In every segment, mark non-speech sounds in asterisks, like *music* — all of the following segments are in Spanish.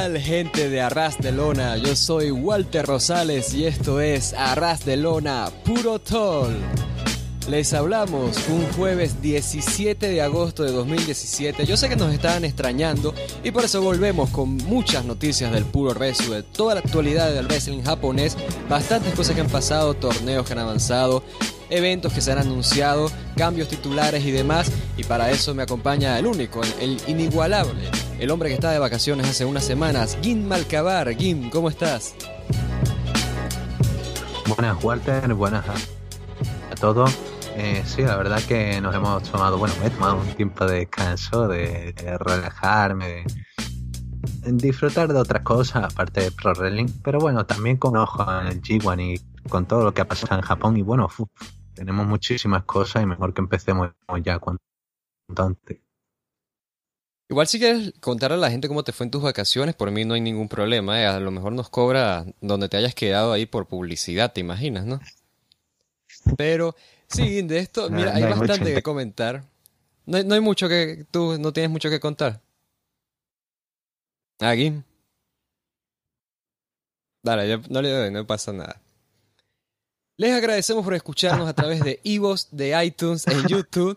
¿Qué tal gente de Arras de Lona? Yo soy Walter Rosales y esto es Arras de Lona Puro Tol. Les hablamos un jueves 17 de agosto de 2017. Yo sé que nos estaban extrañando y por eso volvemos con muchas noticias del puro wrestling, de toda la actualidad del wrestling japonés, bastantes cosas que han pasado, torneos que han avanzado, eventos que se han anunciado, cambios titulares y demás. Y para eso me acompaña el único, el inigualable, el hombre que está de vacaciones hace unas semanas, Gim Malcabar. Gim, ¿cómo estás? Buenas, Walter, buenas a, todos. Eh, sí, la verdad que nos hemos tomado, bueno, me he tomado un tiempo de descanso, de, relajarme, de, disfrutar de otras cosas aparte de Pro Wrestling, pero bueno, también con ojo el G1 y con todo lo que ha pasado en Japón y bueno, tenemos muchísimas cosas y mejor que empecemos ya cuanto antes. Igual si quieres contar a la gente cómo te fue en tus vacaciones, por mí no hay ningún problema. ¿eh? A lo mejor nos cobra donde te hayas quedado ahí por publicidad, te imaginas, ¿no? Pero sí, de esto, mira, hay, bastante que comentar. No hay, no hay, mucho que... Tú no tienes mucho que contar. Aquí. Dale, no le doy, no pasa nada. Les agradecemos por escucharnos a través de Ivos, de iTunes, en *laughs* YouTube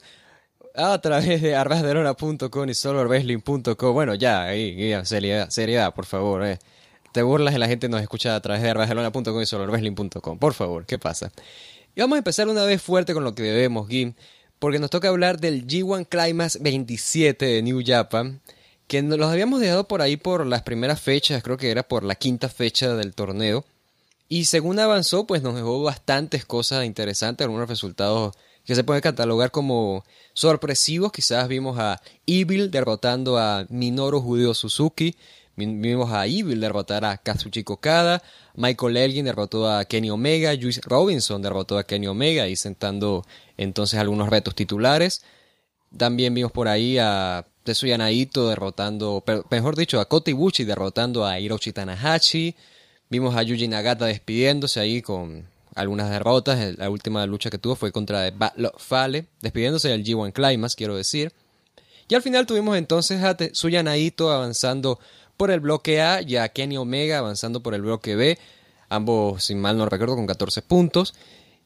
a través de arrasderona.com y solorbesling.com. Bueno, ya, ahí, seriedad, seriedad, por favor. Eh. Te burlas y la gente nos escucha a través de arrasderona.com y solorbesling.com. Por favor, ¿qué pasa? Y vamos a empezar una vez fuerte con lo que debemos, Gim, porque nos toca hablar del G1 Climax 27 de New Japan, que nos los habíamos dejado por ahí por las primeras fechas, creo que era por la quinta fecha del torneo. Y según avanzó, pues nos dejó bastantes cosas interesantes, algunos resultados que se puede catalogar como sorpresivos. Quizás vimos a Evil derrotando a Minoru Judeo Suzuki. Vimos a Evil derrotar a Kazuchi Kokada. Michael Elgin derrotó a Kenny Omega. Juice Robinson derrotó a Kenny Omega y sentando entonces algunos retos titulares. También vimos por ahí a Tetsuya Naito derrotando, mejor dicho, a Kota Ibushi derrotando a Hiroshi Tanahashi. Vimos a Yuji Nagata despidiéndose ahí con algunas derrotas. La última lucha que tuvo fue contra Fale, despidiéndose del G1 Climax, quiero decir. Y al final tuvimos entonces a Tetsuya Naito avanzando por el bloque A y a Kenny Omega avanzando por el bloque B. Ambos, sin mal no recuerdo, con 14 puntos.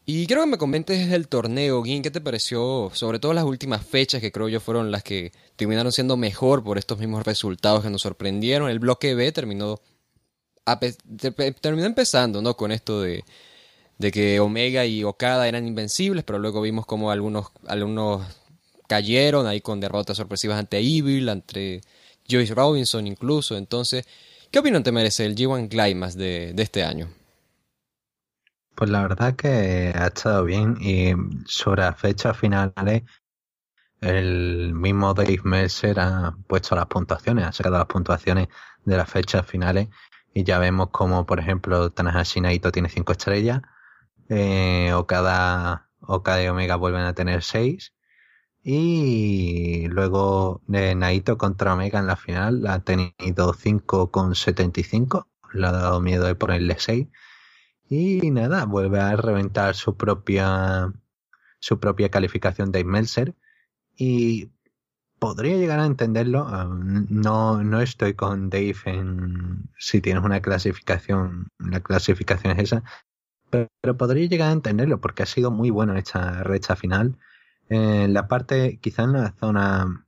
Y quiero que me comentes el torneo, Gin, ¿qué te pareció? Sobre todo las últimas fechas que creo yo fueron las que terminaron siendo mejor por estos mismos resultados que nos sorprendieron. El bloque B terminó, terminó empezando, ¿no? Con esto de de que Omega y Okada eran invencibles, pero luego vimos como algunos, algunos cayeron ahí con derrotas sorpresivas ante Evil, ante Joyce Robinson incluso. Entonces, ¿qué opinión te merece el G1 Climax de, de este año? Pues la verdad que ha estado bien y sobre las fechas finales el mismo Dave Mercer ha puesto las puntuaciones, ha sacado las puntuaciones de las fechas finales y ya vemos como por ejemplo Tanahashi Naito tiene 5 estrellas, eh, Okada, Okada y Omega vuelven a tener 6. Y luego de Naito contra Omega en la final ha tenido 5,75. Le ha dado miedo de ponerle 6. Y nada, vuelve a reventar su propia su propia calificación de Meltzer. Y podría llegar a entenderlo. Um, no, no estoy con Dave en si tienes una clasificación, la clasificación es esa, pero, podría llegar a entenderlo porque ha sido muy bueno esta recha final. En la parte, quizás en la zona,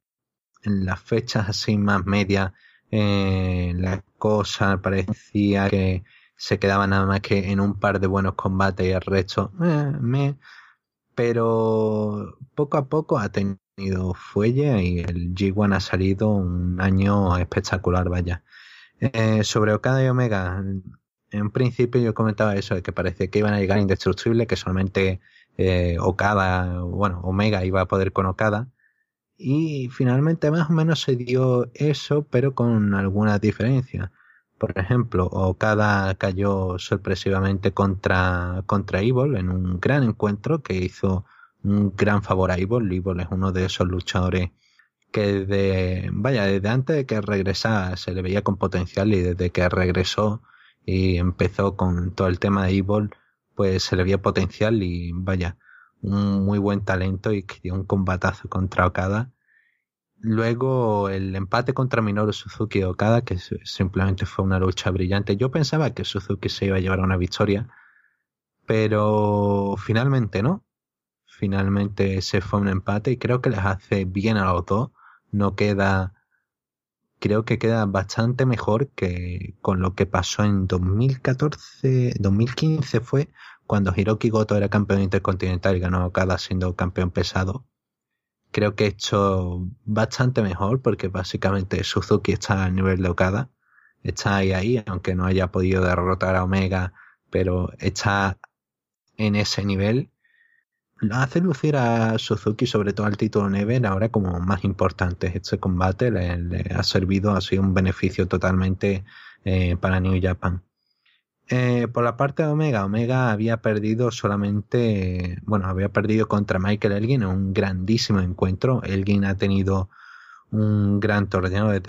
en las fechas así más medias, eh, la cosa parecía que se quedaba nada más que en un par de buenos combates y el resto, eh, me, pero poco a poco ha tenido fuelle y el G1 ha salido un año espectacular, vaya. Eh, sobre Okada y Omega, en principio yo comentaba eso, de que parecía que iban a llegar indestructibles, que solamente eh, Okada, bueno, Omega iba a poder con Okada. Y finalmente más o menos se dio eso, pero con algunas diferencias. Por ejemplo, Okada cayó sorpresivamente contra, contra en un gran encuentro que hizo un gran favor a Evil. Evil es uno de esos luchadores que de, vaya, desde antes de que regresara se le veía con potencial y desde que regresó y empezó con todo el tema de Evil, pues se le vio potencial y vaya, un muy buen talento y que dio un combatazo contra Okada. luego el empate contra Minoru Suzuki Okada, que simplemente fue una lucha brillante. Yo pensaba que Suzuki se iba a llevar una victoria, pero finalmente no. Finalmente se fue un empate y creo que les hace bien a los dos. No queda, creo que queda bastante mejor que con lo que pasó en 2014, 2015 fue cuando Hiroki Goto era campeón intercontinental y ganó Okada siendo campeón pesado. Creo que he hecho bastante mejor porque básicamente Suzuki está al nivel de Okada. Está ahí ahí, aunque no haya podido derrotar a Omega, pero está en ese nivel, hace lucir a Suzuki, sobre todo al título Never, ahora como más importante. Este combate le, ha servido, ha sido un beneficio totalmente eh, para New Japan. Eh, por la parte de Omega, Omega había perdido solamente, bueno, había perdido contra Michael Elgin en un grandísimo encuentro. Elgin ha tenido un gran torneo el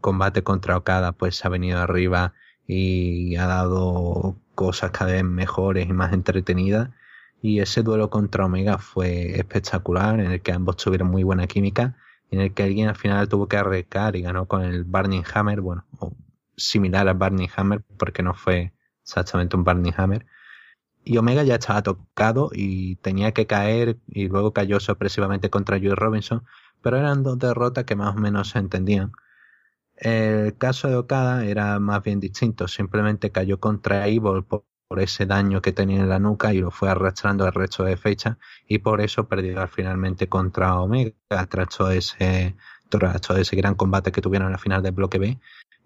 combate contra Okada pues ha venido arriba y ha dado cosas cada vez mejores y más entretenidas. Y ese duelo contra Omega fue espectacular, en el que ambos tuvieron muy buena química, en el que alguien al final tuvo que arrecar y ganó con el Barney Hammer, bueno, similar al Barney Hammer, porque no fue exactamente un Barney Hammer. Y Omega ya estaba tocado y tenía que caer y luego cayó sorpresivamente contra Joey Robinson, pero eran dos derrotas que más o menos se entendían. El caso de Okada era más bien distinto, simplemente cayó contra Evil por, ese daño que tenía en la nuca y lo fue arrastrando el resto de fecha y por eso perdió finalmente contra Omega tras ese, tras ese gran combate que tuvieron en la final del bloque B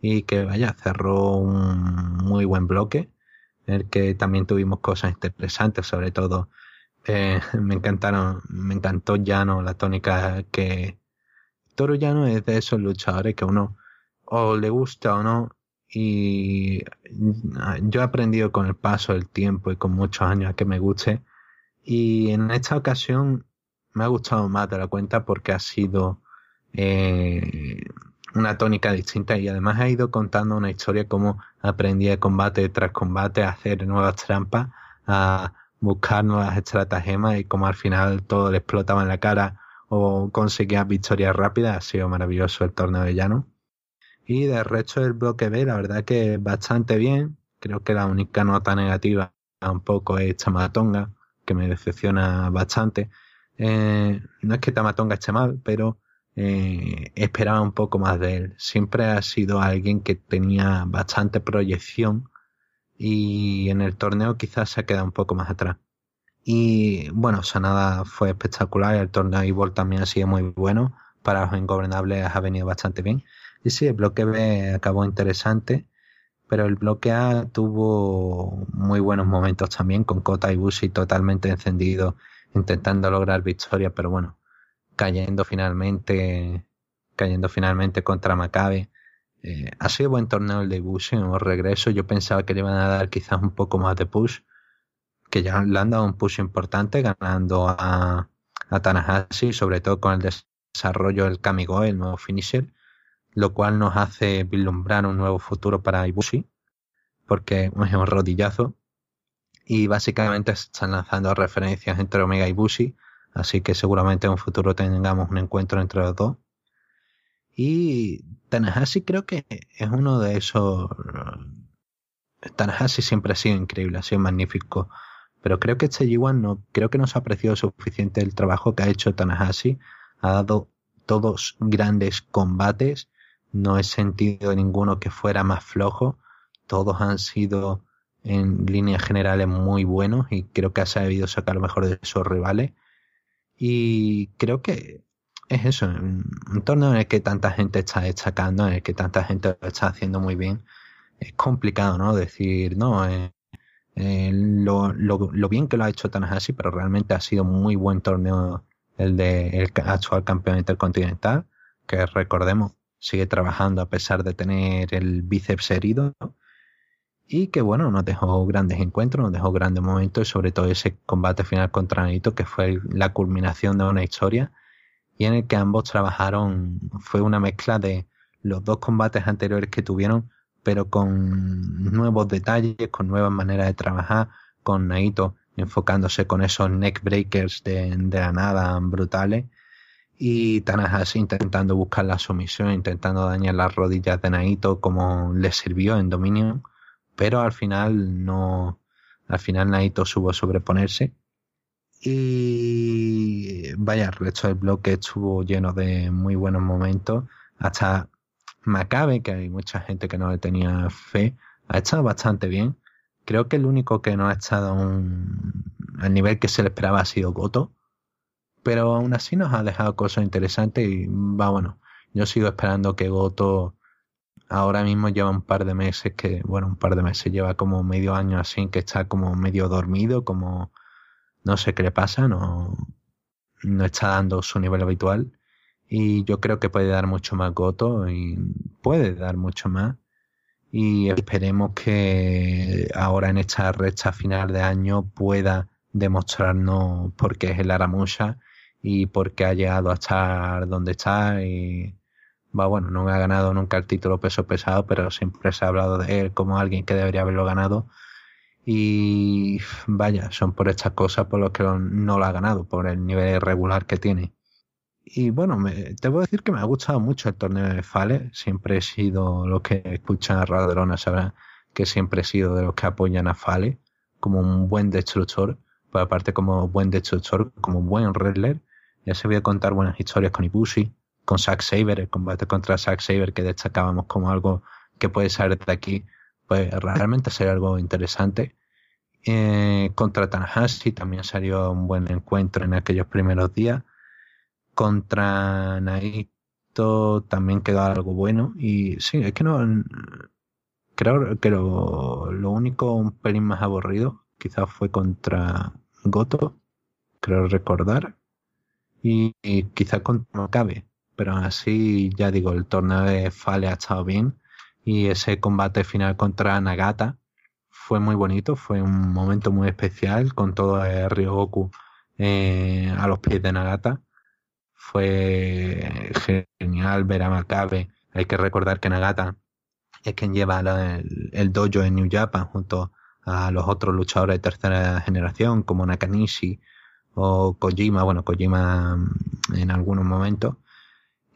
y que vaya, cerró un muy buen bloque en el que también tuvimos cosas interesantes, sobre todo eh, *laughs* me encantaron, me encantó Llano, la tónica que Toro Llano es de esos luchadores que uno o le gusta o no. Y yo he aprendido con el paso del tiempo y con muchos años a que me guste. Y en esta ocasión me ha gustado más de la cuenta porque ha sido eh, una tónica distinta y además ha ido contando una historia como aprendí combate tras combate a hacer nuevas trampas, a buscar nuevas estratagemas y como al final todo le explotaba en la cara o conseguía victorias rápidas. Ha sido maravilloso el torneo de llano. Y del resto del bloque B, la verdad que bastante bien. Creo que la única nota negativa un poco es Tamatonga, que me decepciona bastante. Eh, no es que Tamatonga esté mal, pero eh, esperaba un poco más de él. Siempre ha sido alguien que tenía bastante proyección y en el torneo quizás se ha quedado un poco más atrás. Y bueno, Sanada fue espectacular, el torneo Ivor también ha sido muy bueno, para los ingobernables ha venido bastante bien. Y sí, el bloque B acabó interesante, pero el bloque A tuvo muy buenos momentos también, con Kota y Bushi totalmente encendido, intentando lograr victoria, pero bueno, cayendo finalmente, cayendo finalmente contra Maccabi. Eh, ha sido buen torneo el de Bushi en un regreso. Yo pensaba que le iban a dar quizás un poco más de push, que ya le han dado un push importante, ganando a, a sobre todo con el desarrollo del Kamigo, el nuevo finisher lo cual nos hace vislumbrar un nuevo futuro para Ibushi, porque es un rodillazo. Y básicamente están lanzando referencias entre Omega y Ibushi, así que seguramente en un futuro tengamos un encuentro entre los dos. Y Tanahashi creo que es uno de esos. Tanahashi siempre ha sido increíble, ha sido magnífico. Pero creo que este G1 no, creo que no se ha apreciado suficiente el trabajo que ha hecho Tanahashi. Ha dado todos grandes combates no he sentido ninguno que fuera más flojo. Todos han sido en líneas generales muy buenos y creo que ha sabido sacar lo mejor de sus rivales. Y creo que es eso, un torneo en el que tanta gente está destacando, en el que tanta gente lo está haciendo muy bien. Es complicado, ¿no? Decir, no, eh, eh, lo, lo, bien que lo ha hecho Tanahashi, pero realmente ha sido muy buen torneo el de el actual campeón intercontinental, que recordemos, sigue trabajando a pesar de tener el bíceps herido. Y que bueno, nos dejó grandes encuentros, nos dejó grandes momentos, y sobre todo ese combate final contra Naito, que fue la culminación de una historia, y en el que ambos trabajaron, fue una mezcla de los dos combates anteriores que tuvieron, pero con nuevos detalles, con nuevas maneras de trabajar, con Naito enfocándose con esos neck breakers de, de la nada brutales y Tanahashi intentando buscar la sumisión, intentando dañar las rodillas de Naito como le sirvió en Dominion, pero al final no, al final Naito supo sobreponerse. Y vaya, el resto del bloque estuvo lleno de muy buenos momentos, hasta Macabe, que hay mucha gente que no le tenía fe, ha estado bastante bien. Creo que el único que no ha estado un, al nivel que se le esperaba ha sido Goto pero aún así nos ha dejado cosas interesantes y va bueno. Yo sigo esperando que Goto ahora mismo lleva un par de meses que, bueno, un par de meses, lleva como medio año así que está como medio dormido, como no sé qué le pasa, no, no está dando su nivel habitual. Y yo creo que puede dar mucho más Goto y puede dar mucho más. Y esperemos que ahora en esta recta final de año pueda demostrarnos por qué es el Aramusha y porque ha llegado a estar donde está y va bueno, no ha ganado nunca el título peso pesado, pero siempre se ha hablado de él como alguien que debería haberlo ganado. Y vaya, son por estas cosas por las que no lo ha ganado, por el nivel regular que tiene. Y bueno, me, te voy a decir que me ha gustado mucho el torneo de Fale, siempre he sido, los que escuchan a Raderona sabrán que siempre he sido de los que apoyan a Fale como un buen destructor, pues aparte como buen destructor, como un buen wrestler, ya se voy a contar buenas historias con Ibushi, con Zack Saber, el combate contra Zack Saber que destacábamos como algo que puede salir de aquí, pues realmente *laughs* sería algo interesante. Eh, contra Tanahashi también salió un buen encuentro en aquellos primeros días. Contra Naito también quedó algo bueno. Y sí, es que no. Creo que lo, lo único un pelín más aburrido quizás fue contra Goto, creo recordar y, quizás con no cabe, pero así ya digo, el torneo de Fale ha estado bien y ese combate final contra Nagata fue muy bonito, fue un momento muy especial con todo el Ryogoku eh, a los pies de Nagata. Fue genial ver a Makabe. Hay que recordar que Nagata es quien lleva el, el, dojo en New Japan junto a los otros luchadores de tercera generación como Nakanishi o Kojima, bueno, Kojima mm, en algunos momentos.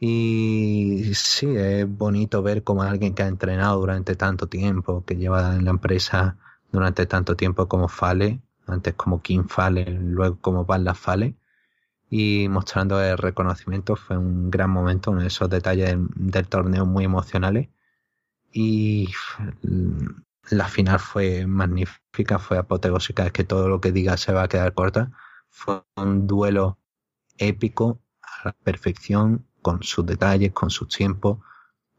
Y sí, es bonito ver como alguien que ha entrenado durante tanto tiempo, que lleva en la empresa durante tanto tiempo como Fale, antes como King Fale, luego como Balla Fale, y mostrando el reconocimiento fue un gran momento, uno de esos detalles del, torneo muy emocionales. Y la final fue magnífica, fue apoteósica, es que todo lo que diga se va a quedar corta fue un duelo épico a la perfección, con sus detalles, con sus tiempos.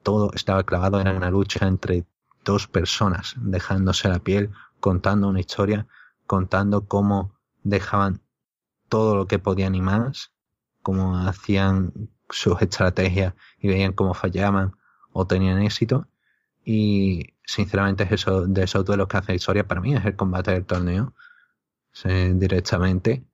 Todo estaba clavado, en una lucha entre dos personas, dejándose la piel, contando una historia, contando cómo dejaban todo lo que podían y más, cómo hacían sus estrategias y veían cómo fallaban o tenían éxito. Y sinceramente es eso, de esos duelos que hace historia para mí es el combate del torneo. directamente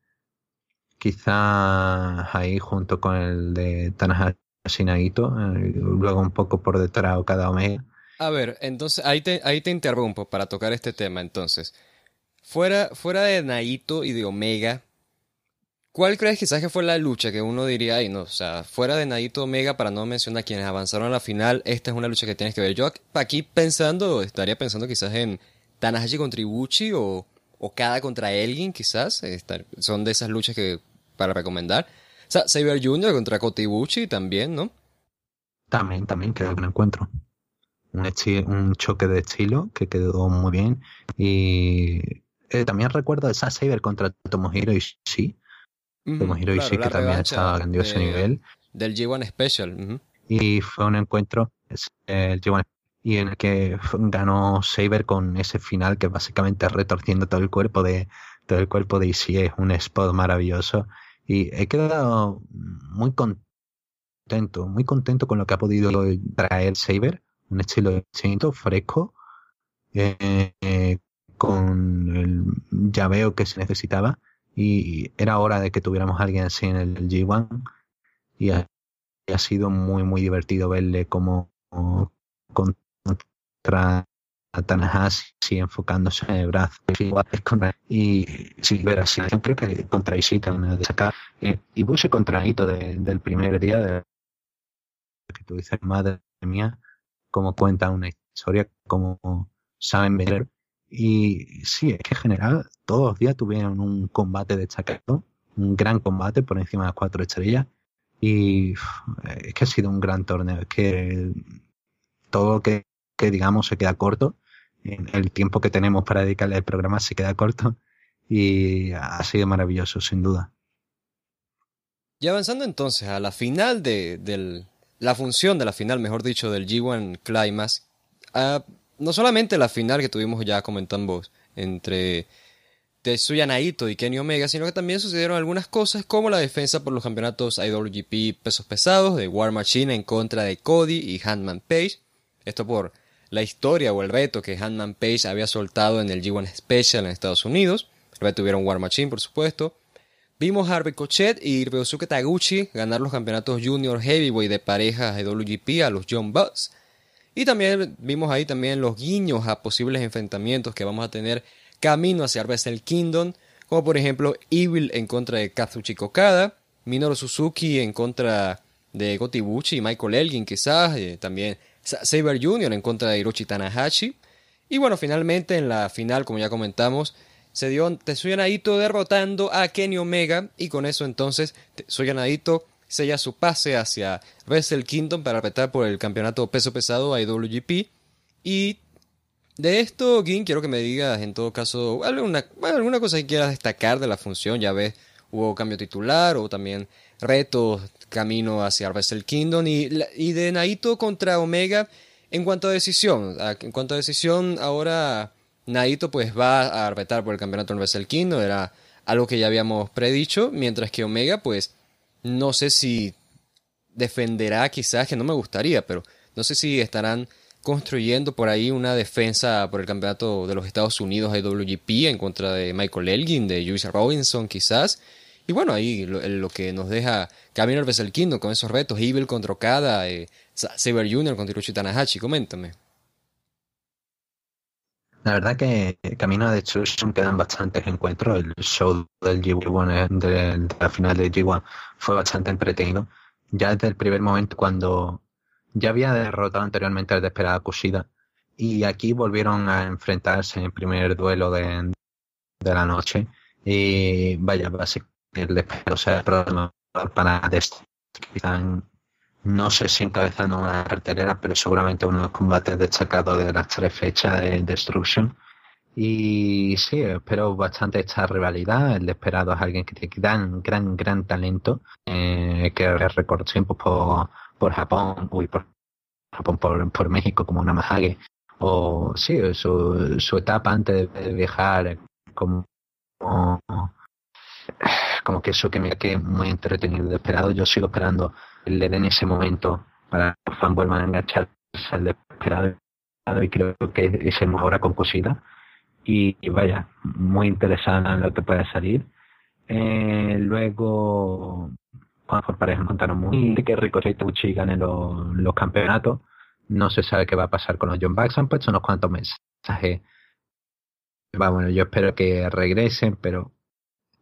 quizá ahí junto con el de Tanahashi Naito, eh, luego un poco por detrás o cada Omega. A ver, entonces ahí te, ahí te interrumpo para tocar este tema entonces. Fuera, fuera de Naito y de Omega, ¿cuál crees quizás que fue la lucha que uno diría, ahí no, o sea, fuera de Naito Omega, para no mencionar quienes avanzaron a la final, esta es una lucha que tienes que ver. Yo aquí pensando, estaría pensando quizás en Tanahashi contra Ibuchi o, o Kada contra alguien quizás. Son de esas luchas que para recomendar. O sea, Saber Jr. contra Kotibuchi también, ¿no? También, también quedó un encuentro. Un, un choque de estilo que quedó muy bien. Y eh, también recuerdo esa Saber contra Tomohiro Ishii. Tomohiro Ishii que también estaba a ese nivel. Del G1 Special. Y fue un encuentro, el G1 y en el que ganó Saber con ese final que básicamente retorciendo todo el cuerpo de todo el cuerpo de Ishii es un spot maravilloso y he quedado muy contento, muy contento con lo que ha podido traer Saber, un estilo distinto, fresco, eh, con el llaveo que se necesitaba. Y era hora de que tuviéramos a alguien así en el G1. Y ha, sido muy, muy divertido verle como contra Tanahashi enfocándose en el brazo y si ver así creo que contra Ishika de sacar eh, y puse contra Ito del primer día de que tú dices madre mía cómo cuenta una historia cómo saben vender. Y sí es que en general todos los días tuvieron un combate destacado un gran combate por encima de las cuatro estrellas y es que ha sido un gran torneo es que todo lo que, que digamos se queda corto el tiempo que tenemos para dedicarle al programa se queda corto y ha sido maravilloso, sin duda. Y avanzando entonces a la final de, la función de la final, mejor dicho, del G1 Climax, no solamente la final que tuvimos ya comentando entre Tetsuya Naito y Kenny Omega, sino que también sucedieron algunas cosas como la defensa por los campeonatos IWGP pesos pesados de War Machine en contra de Cody y Handman Page. Esto por la historia o el reto que Hanman Page había soltado en el G1 Special en Estados Unidos. Luego tuvieron War Machine, por supuesto. Vimos a Harvey Cochet y Ryosuke Taguchi ganar los campeonatos Junior Heavyweight de parejas de WGP a los John Bucks. Y también vimos ahí también los guiños a posibles enfrentamientos que vamos a tener camino hacia Wrestle Kingdom, como por ejemplo Evil en contra de Kazuchi Kokada, Minoru Suzuki en contra de Gotibuchi y Michael Elgin quizás, eh, también Saber Jr. en contra de Hiroshi Tanahashi. Y bueno, finalmente en la final, como ya comentamos, se dio Tetsuya Naito derrotando a Kenny Omega y con eso entonces Tetsuya Naito sella su pase hacia Wrestle Kingdom para apretar por el campeonato peso pesado IWGP. Y de esto, Gin, quiero que me digas en todo caso alguna, alguna cosa que quieras destacar de la función. Ya ves, hubo cambio titular o también retos camino hacia Wrestle Kingdom y, y de Naito contra Omega en cuanto a decisión. En cuanto a decisión, ahora Naito pues va a retar por el campeonato en Wrestle Kingdom, era algo que ya habíamos predicho, mientras que Omega pues no sé si defenderá quizás, que no me gustaría, pero no sé si estarán construyendo por ahí una defensa por el campeonato de los Estados Unidos de WGP en contra de Michael Elgin, de Juice Robinson quizás, y bueno, ahí lo, que nos deja Camino al Kingdom con esos retos, Evil contra Okada, eh, Saber Jr. contra Hiroshi Tanahashi, coméntame. La verdad que Camino de Destruction quedan bastantes encuentros. El show del G1, eh, de, la final del G1, fue bastante entretenido. Ya desde el primer momento cuando ya había derrotado anteriormente al desesperada Kushida y aquí volvieron a enfrentarse en el primer duelo de, de la noche. Y vaya, básicamente el o sea, problema para están no sé si encabezando una cartelera, pero seguramente uno de los combates destacados de las tres fechas de Destruction. Y sí, espero bastante esta rivalidad. El esperado es alguien que tiene gran, gran, gran talento, eh, que recorre tiempo por, por Japón, uy, por Japón, por, por México como Namahage. O sí, su, su etapa antes de viajar como que eso que me quede muy entretenido de esperado. Yo sigo esperando el le den ese momento para que los fans vuelvan a engancharse al esperado y creo que es el ahora con cosida. Y, vaya, muy interesante lo que puede salir. Eh, luego, por pareja contaron muy que Ricochet y Taguchi ganen los, los campeonatos. No se sabe qué va a pasar con los John Bucks. Han puesto unos cuantos mensajes. Bueno, yo espero que regresen, pero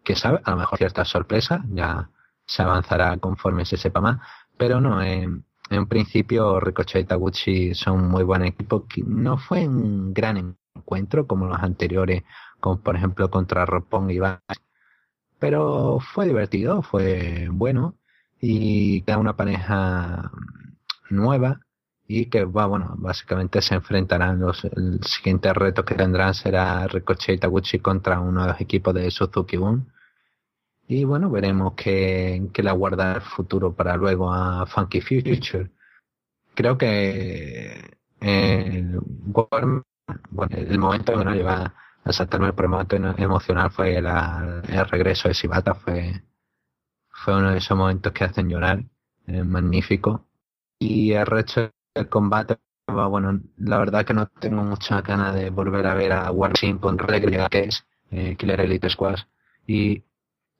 que sabe, a lo mejor cierta sorpresa, ya se avanzará conforme se sepa más, pero no, en, en principio Ricochet y Taguchi son muy buen equipo, no fue un gran encuentro como los anteriores, como por ejemplo contra Roppongi y pero fue divertido, fue bueno y queda una pareja nueva y que va, bueno, básicamente se enfrentarán los, el siguiente reto que tendrán será Ricochet y Taguchi contra uno de los equipos de Suzuki Gun y bueno, veremos qué, qué le aguarda el futuro para luego a Funky Future. Creo que el, bueno, el momento que nos lleva a saltarme el momento emocional fue el, regreso de Sibata, fue, fue uno de esos momentos que hacen llorar, magnífico. Y el resto del combate, bueno, la verdad que no tengo mucha ganas de volver a ver a War Regla, que es eh, Killer Elite Squad. Y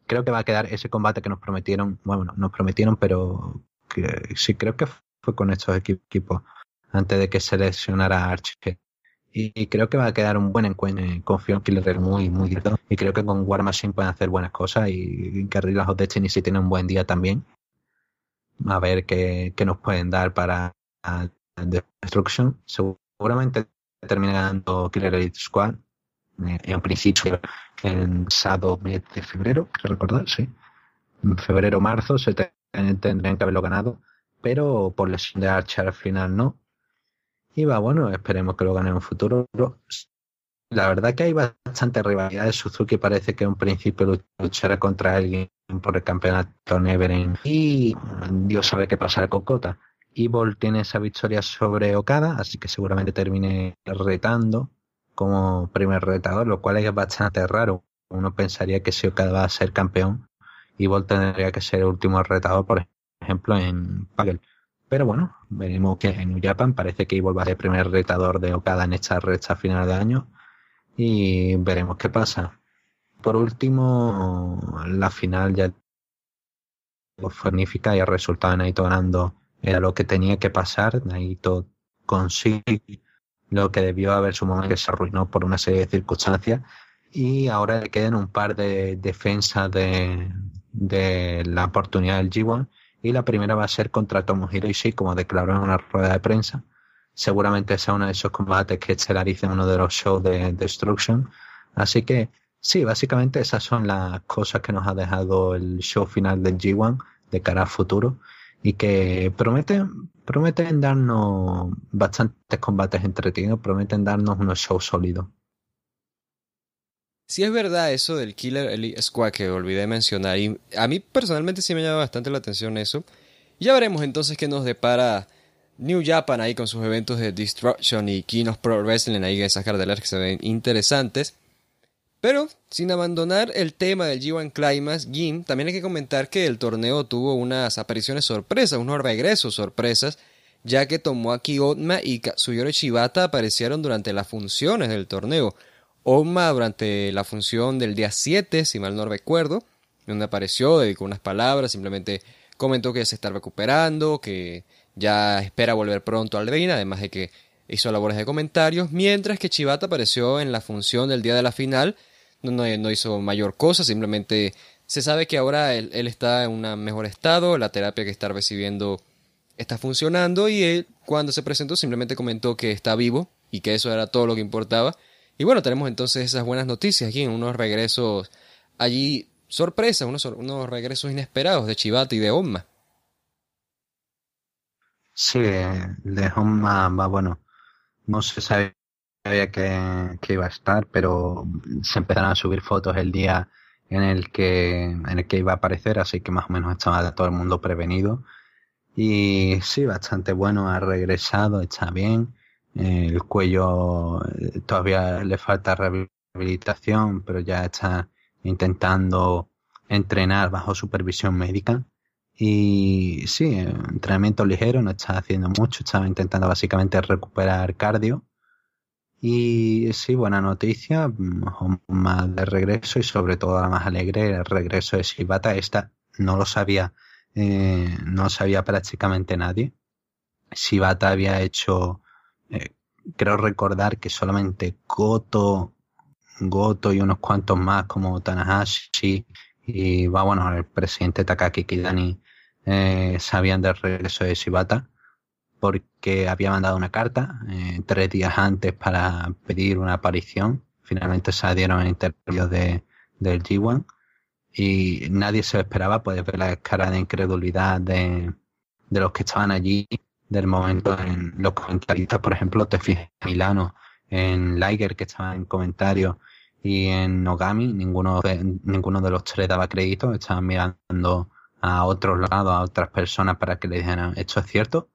creo que va a quedar ese combate que nos prometieron, bueno, nos prometieron, pero que sí creo que fue con estos equipos antes de que se lesionara Archie. Y, creo que va a quedar un buen encuentro. Confío en Killer muy, muy directo. Y creo que con War Machine pueden hacer buenas cosas. Y Guerrillas of Destiny si tiene un buen día también. A ver qué, qué nos pueden dar para Destruction. Seguramente termina ganando Killer Elite Squad. Eh, en principio, en sábado de febrero, recordar, sí. En febrero marzo se tendrían que haberlo ganado. Pero por lesión de Archer al final no y va, bueno, esperemos que lo gane en un futuro. La verdad que hay bastante rivalidad. Suzuki parece que en un principio luchará contra alguien por el campeonato Neveren. Y Dios sabe qué pasará con Kota. Evil tiene esa victoria sobre Okada, así que seguramente termine retando como primer retador, lo cual es bastante raro. Uno pensaría que si Okada va a ser campeón, Evil tendría que ser el último retador, por ejemplo, en Pagel. Pero bueno, veremos que en Japan parece que Evil va a ser el primer retador de Okada en esta recta final de año. Y veremos qué pasa. Por último, la final ya fue magnífica y el resultado de Naito ganando era lo que tenía que pasar. Naito consigue lo que debió haber su momento que se arruinó por una serie de circunstancias. Y ahora le quedan un par de defensas de, la oportunidad del G1 y la primera va a ser contra Tomohiro Ishii, como declaró en una rueda de prensa. Seguramente sea uno de esos combates que estelarice en uno de los shows de Destruction. Así que sí, básicamente esas son las cosas que nos ha dejado el show final del G1 de cara al futuro y que prometen, prometen darnos bastantes combates entretenidos, prometen darnos unos shows sólidos. Si es verdad eso del Killer Elite Squad que olvidé mencionar, y a mí personalmente sí me llama bastante la atención eso. Ya veremos entonces qué nos depara New Japan ahí con sus eventos de Destruction y King of Pro Wrestling ahí esas carteleras que se ven interesantes. Pero, sin abandonar el tema del G1 Climax, Jim, también hay que comentar que el torneo tuvo unas apariciones sorpresas, unos regresos sorpresas, ya que Tomoaki Otma y Katsuyori Shibata aparecieron durante las funciones del torneo. Oma durante la función del día 7, si mal no recuerdo, donde apareció, dedicó unas palabras, simplemente comentó que se está recuperando, que ya espera volver pronto al reino, además de que hizo labores de comentarios, mientras que Chivata apareció en la función del día de la final, no, hizo mayor cosa, simplemente se sabe que ahora él, está en un mejor estado, la terapia que está recibiendo está funcionando y él cuando se presentó simplemente comentó que está vivo y que eso era todo lo que importaba y bueno, tenemos entonces esas buenas noticias aquí, unos regresos allí sorpresa, unos, unos regresos inesperados de Chivata y de Onma. Sí, de Onma va bueno. No se sabía que, que, iba a estar, pero se empezaron a subir fotos el día en el que en el que iba a aparecer, así que más o menos estaba todo el mundo prevenido. Y sí, bastante bueno, ha regresado, está bien el cuello eh, todavía le falta rehabilitación, pero ya está intentando entrenar bajo supervisión médica. Y sí, entrenamiento ligero, no está haciendo mucho, estaba intentando básicamente recuperar cardio. Y sí, buena noticia, más de regreso y sobre todo la más alegre, el regreso de Shibata. Esta no lo sabía, eh, no lo sabía prácticamente nadie. Shibata había hecho eh, creo recordar que solamente Goto, Goto y unos cuantos más como Tanahashi y va bueno el presidente Takaki Kidani eh, sabían del regreso de Shibata porque había mandado una carta eh, tres días antes para pedir una aparición. Finalmente se dieron en interview de, del G1 y nadie se esperaba. Puedes ver la cara de incredulidad de, de los que estaban allí del momento en los comentaristas, por ejemplo, te fijas en Milano, en Liger, que estaba en comentarios, y en Nogami, ninguno de, ninguno de los tres daba crédito, estaban mirando a otros lados, a otras personas para que le dijeran, esto es cierto.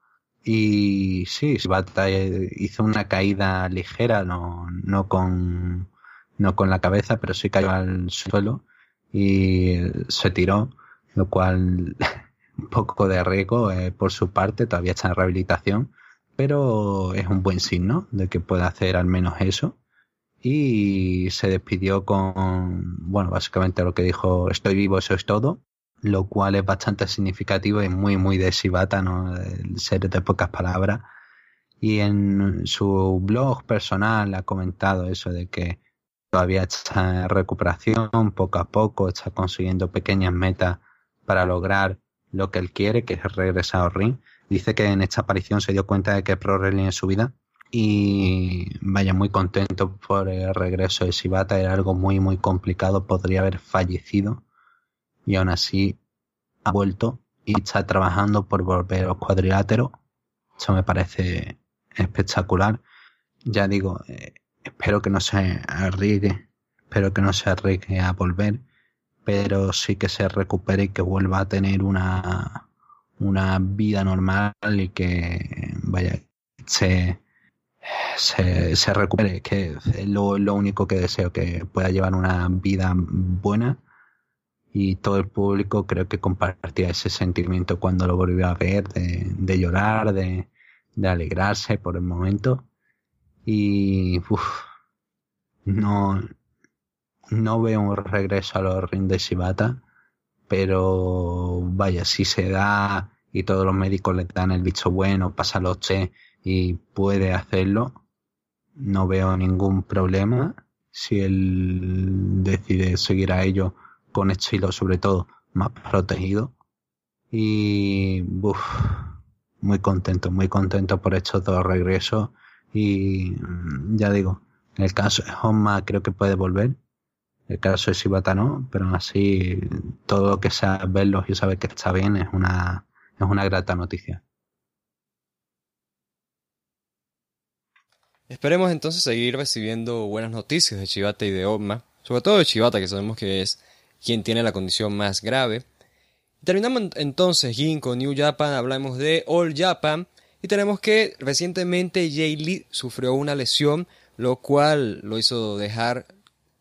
Y sí, Shibata hizo una caída ligera, no, no con, no con la cabeza, pero sí cayó al suelo y se tiró, lo cual *laughs* un poco de riesgo eh, por su parte, todavía está en rehabilitación, pero es un buen signo de que pueda hacer al menos eso. Y se despidió con, bueno, básicamente lo que dijo, estoy vivo, eso es todo, lo cual es bastante significativo y muy, muy de Shibata, ¿no? El ser de pocas palabras. Y en su blog personal ha comentado eso de que todavía está en recuperación, poco a poco está consiguiendo pequeñas metas para lograr lo que él quiere, que es regresar al ring. Dice que en esta aparición se dio cuenta de que Pro Wrestling es su vida y vaya muy contento por el regreso de Shibata. Era algo muy, muy complicado. Podría haber fallecido y aún así ha vuelto y está trabajando por volver los cuadriláteros. Eso me parece espectacular. Ya digo, eh, espero que no se arriesgue, espero que no se arriesgue a volver, pero sí que se recupere y que vuelva a tener una, una vida normal y que vaya, se, se, se recupere, que es lo, lo único que deseo, que pueda llevar una vida buena y todo el público creo que compartía ese sentimiento cuando lo volvió a ver, de, llorar, de, de, alegrarse por el momento. Y no, no veo un regreso a los rings de Shibata, pero vaya, si se da y todos los médicos le dan el bicho bueno, pasa los che y puede hacerlo, no veo ningún problema. Si él decide seguir a ello con estilo sobre todo más protegido. Y muy contento, muy contento por estos dos regresos. Y mm, ya digo, en el caso de Honma creo que puede volver. El caso de Shibata no, pero así todo lo que sea verlos y saber que está bien es una, es una grata noticia. Esperemos entonces seguir recibiendo buenas noticias de Chibata y de Oma, sobre todo de Chibata, que sabemos que es quien tiene la condición más grave. Terminamos entonces con New Japan, hablamos de All Japan y tenemos que recientemente Jay Lee sufrió una lesión, lo cual lo hizo dejar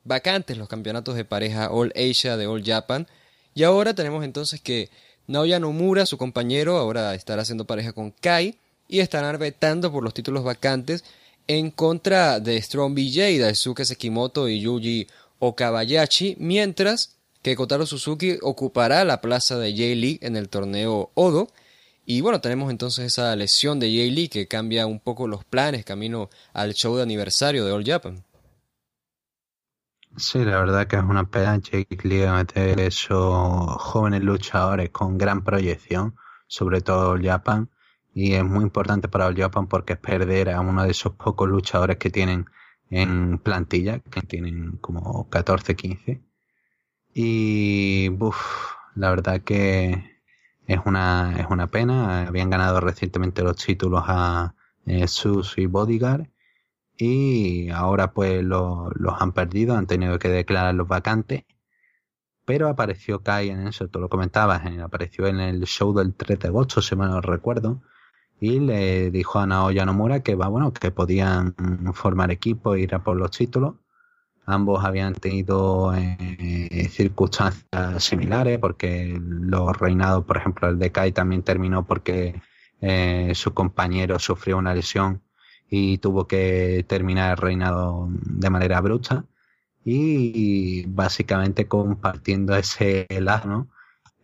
vacantes los campeonatos de pareja All Asia de All Japan. Y ahora tenemos entonces que Naoya Nomura, su compañero, ahora estará haciendo pareja con Kai y estarán vetando por los títulos vacantes en contra de Strong BJ, Daisuke Sekimoto y Yuji Okabayashi, mientras que Kotaro Suzuki ocupará la plaza de Jay Lee en el torneo Odo. Y bueno, tenemos entonces esa lesión de Jay Lee que cambia un poco los planes camino al show de aniversario de All Japan. Sí, la verdad que es una pena. Jake Lee meter esos jóvenes luchadores con gran proyección, sobre todo All Japan y es muy importante para el Japan porque es perder a uno de esos pocos luchadores que tienen en plantilla, que tienen como 14, 15. Y uf, la verdad que es una, es una pena. Habían ganado recientemente los títulos a eh, Sus y Bodyguard y ahora pues los han perdido, han tenido que declarar los vacantes. Pero apareció Kai en eso, tú lo comentabas, apareció en el show del 3 de agosto, si mal no recuerdo y le dijo a Naoya Nomura que va bueno que podían formar equipo ir a por los títulos ambos habían tenido eh, circunstancias similares porque los reinados por ejemplo el de Kai también terminó porque eh, su compañero sufrió una lesión y tuvo que terminar el reinado de manera bruta y básicamente compartiendo ese lazo ¿no?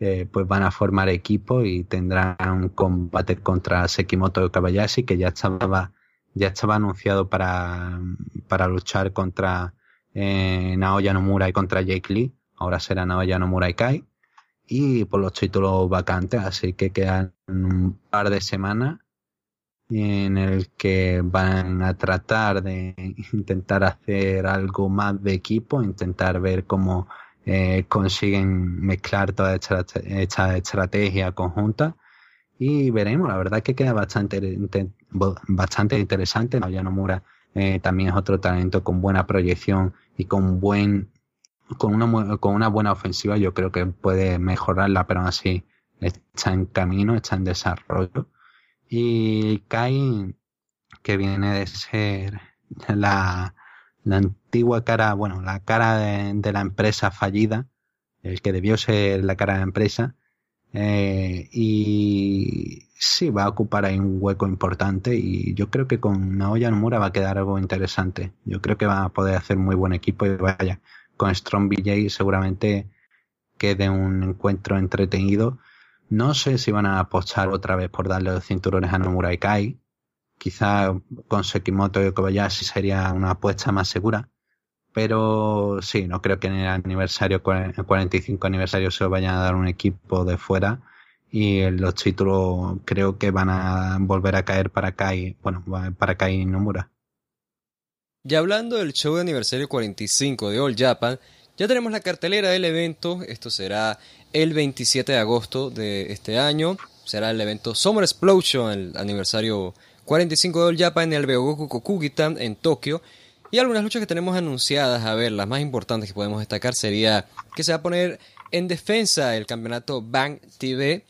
Eh, pues van a formar equipo y tendrán un combate contra Sekimoto Kabayashi que ya estaba ya estaba anunciado para, para luchar contra eh, Naoya Nomura contra Jake Lee. Ahora será Naoya Nomura y Kai. Y por los títulos vacantes, así que quedan un par de semanas en el que van a tratar de intentar hacer algo más de equipo, intentar ver cómo eh, consiguen mezclar toda esta, estrategia conjunta y veremos, la verdad que queda bastante, bastante interesante. Naoya Nomura eh, también es otro talento con buena proyección y con buen con una, con una buena ofensiva. Yo creo que puede mejorarla, pero aún así está en camino, está en desarrollo. Y Kai, que viene de ser la, la antigua cara, bueno, la cara de, la empresa fallida, el que debió ser la cara de la empresa, eh, y sí, va a ocupar ahí un hueco importante y yo creo que con Naoya Nomura va a quedar algo interesante. Yo creo que va a poder hacer muy buen equipo y vaya, con Strong BJ seguramente quede un encuentro entretenido. No sé si van a apostar otra vez por darle los cinturones a Nomura y Kai, quizá con Sekimoto y Kobayashi sería una apuesta más segura. Pero sí, no creo que en el aniversario, el 45 aniversario se vayan a dar un equipo de fuera y los títulos creo que van a volver a caer para Kai, bueno, para Kai Nomura. Ya hablando del show de aniversario 45 de All Japan, ya tenemos la cartelera del evento. Esto será el 27 de agosto de este año. Será el evento Summer Explosion, el aniversario 45 de All Japan en el Beogoku Kokugitan en Tokio. Y algunas luchas que tenemos anunciadas, a ver, las más importantes que podemos destacar sería que se va a poner en defensa el campeonato Bang TV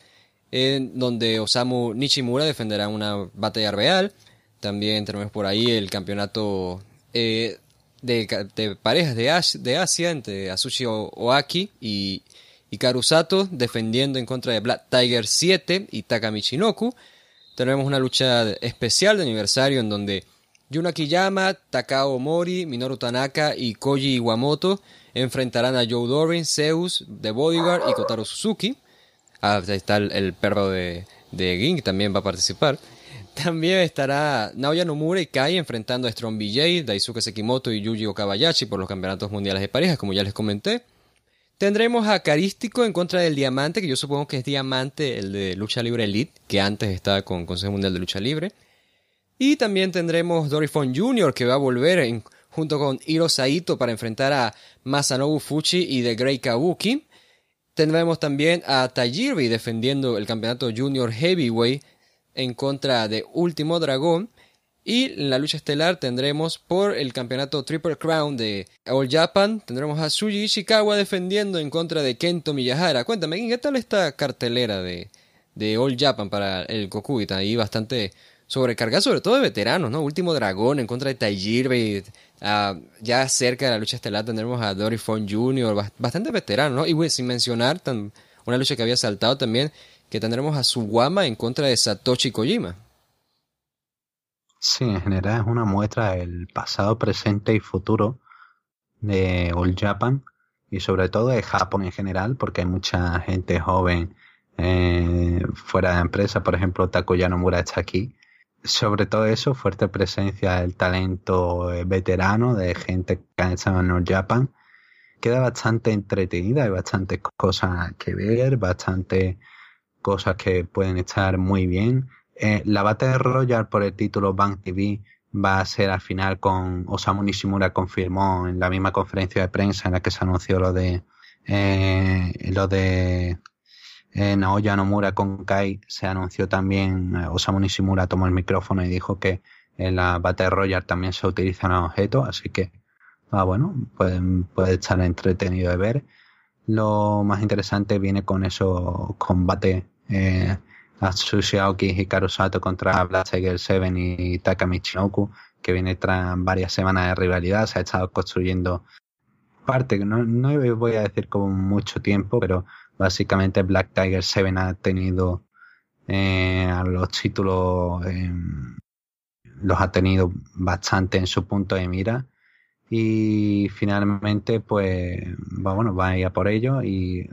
en donde Osamu Nishimura defenderá una batalla real. También tenemos por ahí el campeonato eh, de, parejas de, de, Asia entre Asushi Oaki y Hikaru Sato defendiendo en contra de Black Tiger 7 y Taka Michinoku. Tenemos una lucha especial de aniversario en donde Yuna Kiyama, Takao Mori, Minoru Tanaka y Koji Iwamoto enfrentarán a Joe Dorin, Zeus, The Bodyguard y Kotaro Suzuki. Ah, ahí está el, perro de, de Ging, también va a participar. También estará Naoya Nomura y Kai enfrentando a Strong BJ, Daisuke Sekimoto y Yuji Okabayashi por los campeonatos mundiales de parejas, como ya les comenté. Tendremos a Carístico en contra del Diamante, que yo supongo que es Diamante, el de Lucha Libre Elite, que antes estaba con Consejo Mundial de Lucha Libre. Y también tendremos Dorifon Jr., que va a volver junto con Hiro Saito para enfrentar a Masanobu Fuchi y The Grey Kabuki. Tendremos también a Tajiri defendiendo el campeonato Junior Heavyweight en contra de Último Dragón. Y en la lucha estelar tendremos por el campeonato Triple Crown de All Japan, tendremos a Suji Ishikawa defendiendo en contra de Kento Miyahara. Cuéntame, ¿qué tal esta cartelera de, de All Japan para el Kokuita? Ahí bastante sobrecargada, sobre todo de veteranos, ¿no? Último Dragón en contra de Tajiri, Ah, ya cerca de la lucha estelar tendremos a Dory Fon Jr., bastante veterano, ¿no? Y sin mencionar una lucha que había saltado también, que tendremos a Suwama en contra de Satoshi Kojima. Sí, en general es una muestra del pasado, presente y futuro de All Japan y sobre todo de Japón en general, porque hay mucha gente joven eh, fuera de empresa, por ejemplo, Takuya Nomura está aquí sobre todo eso, fuerte presencia del talento eh, veterano de gente que ha estado en North Japan. Queda bastante entretenida, hay bastantes cosas que ver, bastantes cosas que pueden estar muy bien. Eh, la Battle Royale por el título Bank TV va a ser al final con Osamu Nishimura confirmó en la misma conferencia de prensa en la que se anunció lo de eh, lo de en Naoya Nomura con Kai se anunció también, eh, Osamu Nishimura tomó el micrófono y dijo que en la Battle Royale también se utilizan objetos, así que, ah, bueno, puede, estar entretenido de ver. Lo más interesante viene con esos combates eh, Atsushi Aoki y Hikaru Sato contra Black Tiger 7 y Taka Michinoku, que viene tras varias semanas de rivalidad, se ha estado construyendo parte, no, no voy a decir con mucho tiempo, pero Básicamente Black Tiger 7 ha tenido eh, los títulos, em, los ha tenido bastante en su punto de mira y finalmente pues va, bueno, va a ir a por ello y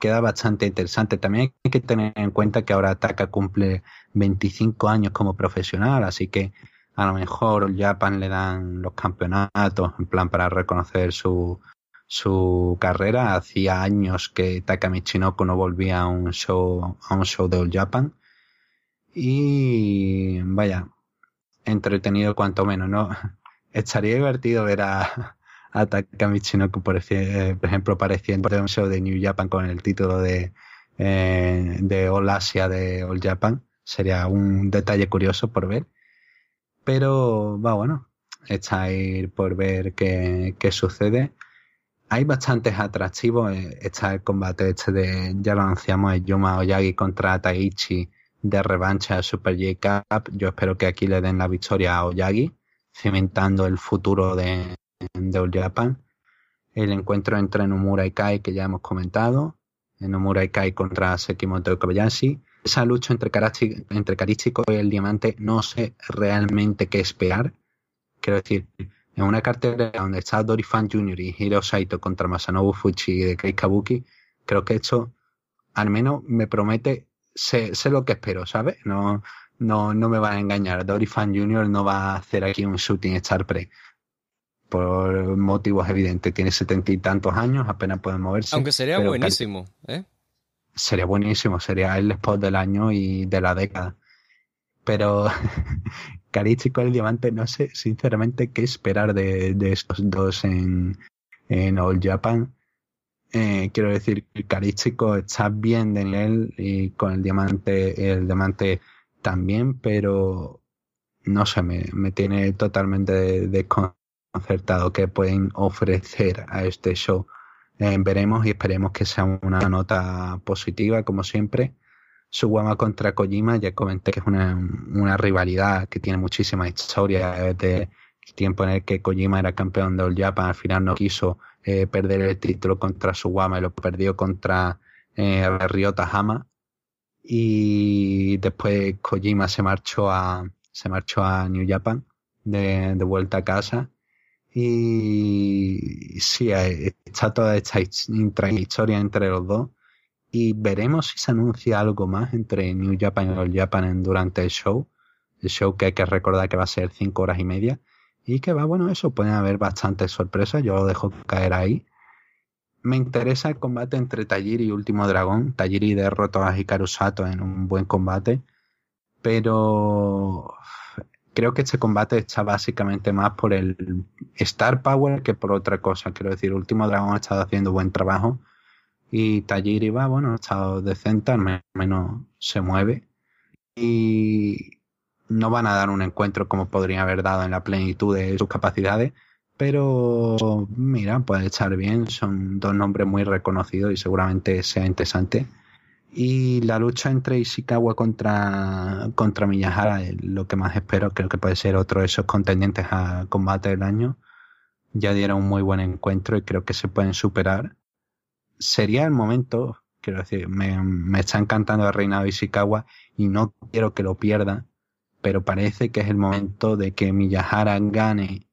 queda bastante interesante. También hay que tener en cuenta que ahora Taka cumple 25 años como profesional, así que a lo mejor Japan le dan los campeonatos en plan para reconocer su, su carrera. Hacía años que Takami Chinoko no volvía a un show, a un show de All Japan. Y vaya, entretenido cuanto menos, ¿no? *laughs* Estaría divertido ver a, a Takami Chinoko, por, ejemplo, apareciendo en un show de New Japan con el título de, eh, de All Asia de All Japan. Sería un detalle curioso por ver. Pero va bueno, está ahí por ver qué, qué sucede hay bastantes atractivos. Eh, está el combate este de, ya lo anunciamos, el Yuma Oyagi contra Taichi de revancha Super J Cup. Yo espero que aquí le den la victoria a Oyagi, cimentando el futuro de, de All Japan. El encuentro entre Nomura y Kai que ya hemos comentado. Nomura y Kai contra Sekimoto Kobayashi. Esa lucha entre, entre Karichiko y el Diamante no sé realmente qué esperar. Quiero decir, en una cartera donde está Dory Fan Jr. y Hiro Saito contra Masanobu Fuchi y de Kei Kabuki, creo que esto al menos me promete sé, sé lo que espero, ¿sabes? No, no, no me van a engañar. Dory Fan Jr. no va a hacer aquí un shooting star pre. Por motivos evidentes. Tiene setenta y tantos años, apenas puede moverse. Aunque sería buenísimo, ¿eh? Sería buenísimo, sería el spot del año y de la década. Pero *laughs* Carichi con el diamante, no sé sinceramente qué esperar de, de estos dos en, en All Japan. Eh, quiero decir Carichico está bien de nivel y con el diamante, el diamante también, pero no sé, me, me tiene totalmente desconcertado que pueden ofrecer a este show. Eh, veremos y esperemos que sea una nota positiva, como siempre. Su guama contra Kojima, ya comenté que es una, una rivalidad que tiene muchísima historia desde el tiempo en el que Kojima era campeón de All Japan, al final no quiso eh, perder el título contra Suwama y lo perdió contra eh, Ryota Hama y después Kojima se marchó a se marchó a New Japan de, de vuelta a casa. Y sí está toda esta historia entre los dos y veremos si se anuncia algo más entre New Japan y All Japan durante el show el show que hay que recordar que va a ser cinco horas y media y que va bueno eso pueden haber bastantes sorpresas yo lo dejo caer ahí me interesa el combate entre Tajiri y Último Dragón. Tajiri derrotó a Hikaru Sato en un buen combate, pero creo que este combate está básicamente más por el Star Power que por otra cosa. Quiero decir, Último Dragón ha estado haciendo buen trabajo y Tajiri va, bueno, ha estado decente, al menos se mueve. Y no van a dar un encuentro como podría haber dado en la plenitud de sus capacidades, pero mira, puede estar bien, son dos nombres muy reconocidos y seguramente sea interesante. Y la lucha entre Ishikawa contra, contra Miyahara es lo que más espero, creo que puede ser otro de esos contendientes a combate del año. Ya dieron un muy buen encuentro y creo que se pueden superar. Sería el momento, quiero decir, me, me está encantando el reinado de Ishikawa y no quiero que lo pierda, pero parece que es el momento de que Miyahara gane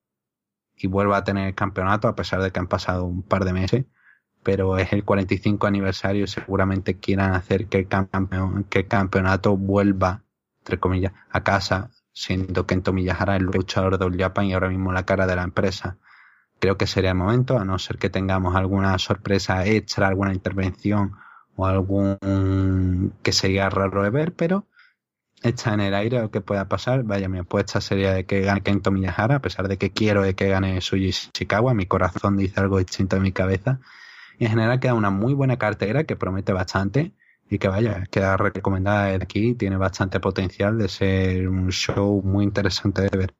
y vuelva a tener el campeonato a pesar de que han pasado un par de meses pero es el 45 aniversario y seguramente quieran hacer que el, que campeonato vuelva entre comillas a casa siendo Kento Miyahara el luchador del Japan y ahora mismo la cara de la empresa creo que sería el momento a no ser que tengamos alguna sorpresa extra alguna intervención o algún que sería raro de ver pero está en el aire lo que pueda pasar. Vaya, mi apuesta sería de que gane Kento Miyahara, a pesar de que quiero de que gane Suji Ishikawa. Mi corazón dice algo distinto en mi cabeza. Y en general queda una muy buena cartera que promete bastante y que vaya, queda recomendada aquí. Tiene bastante potencial de ser un show muy interesante de ver.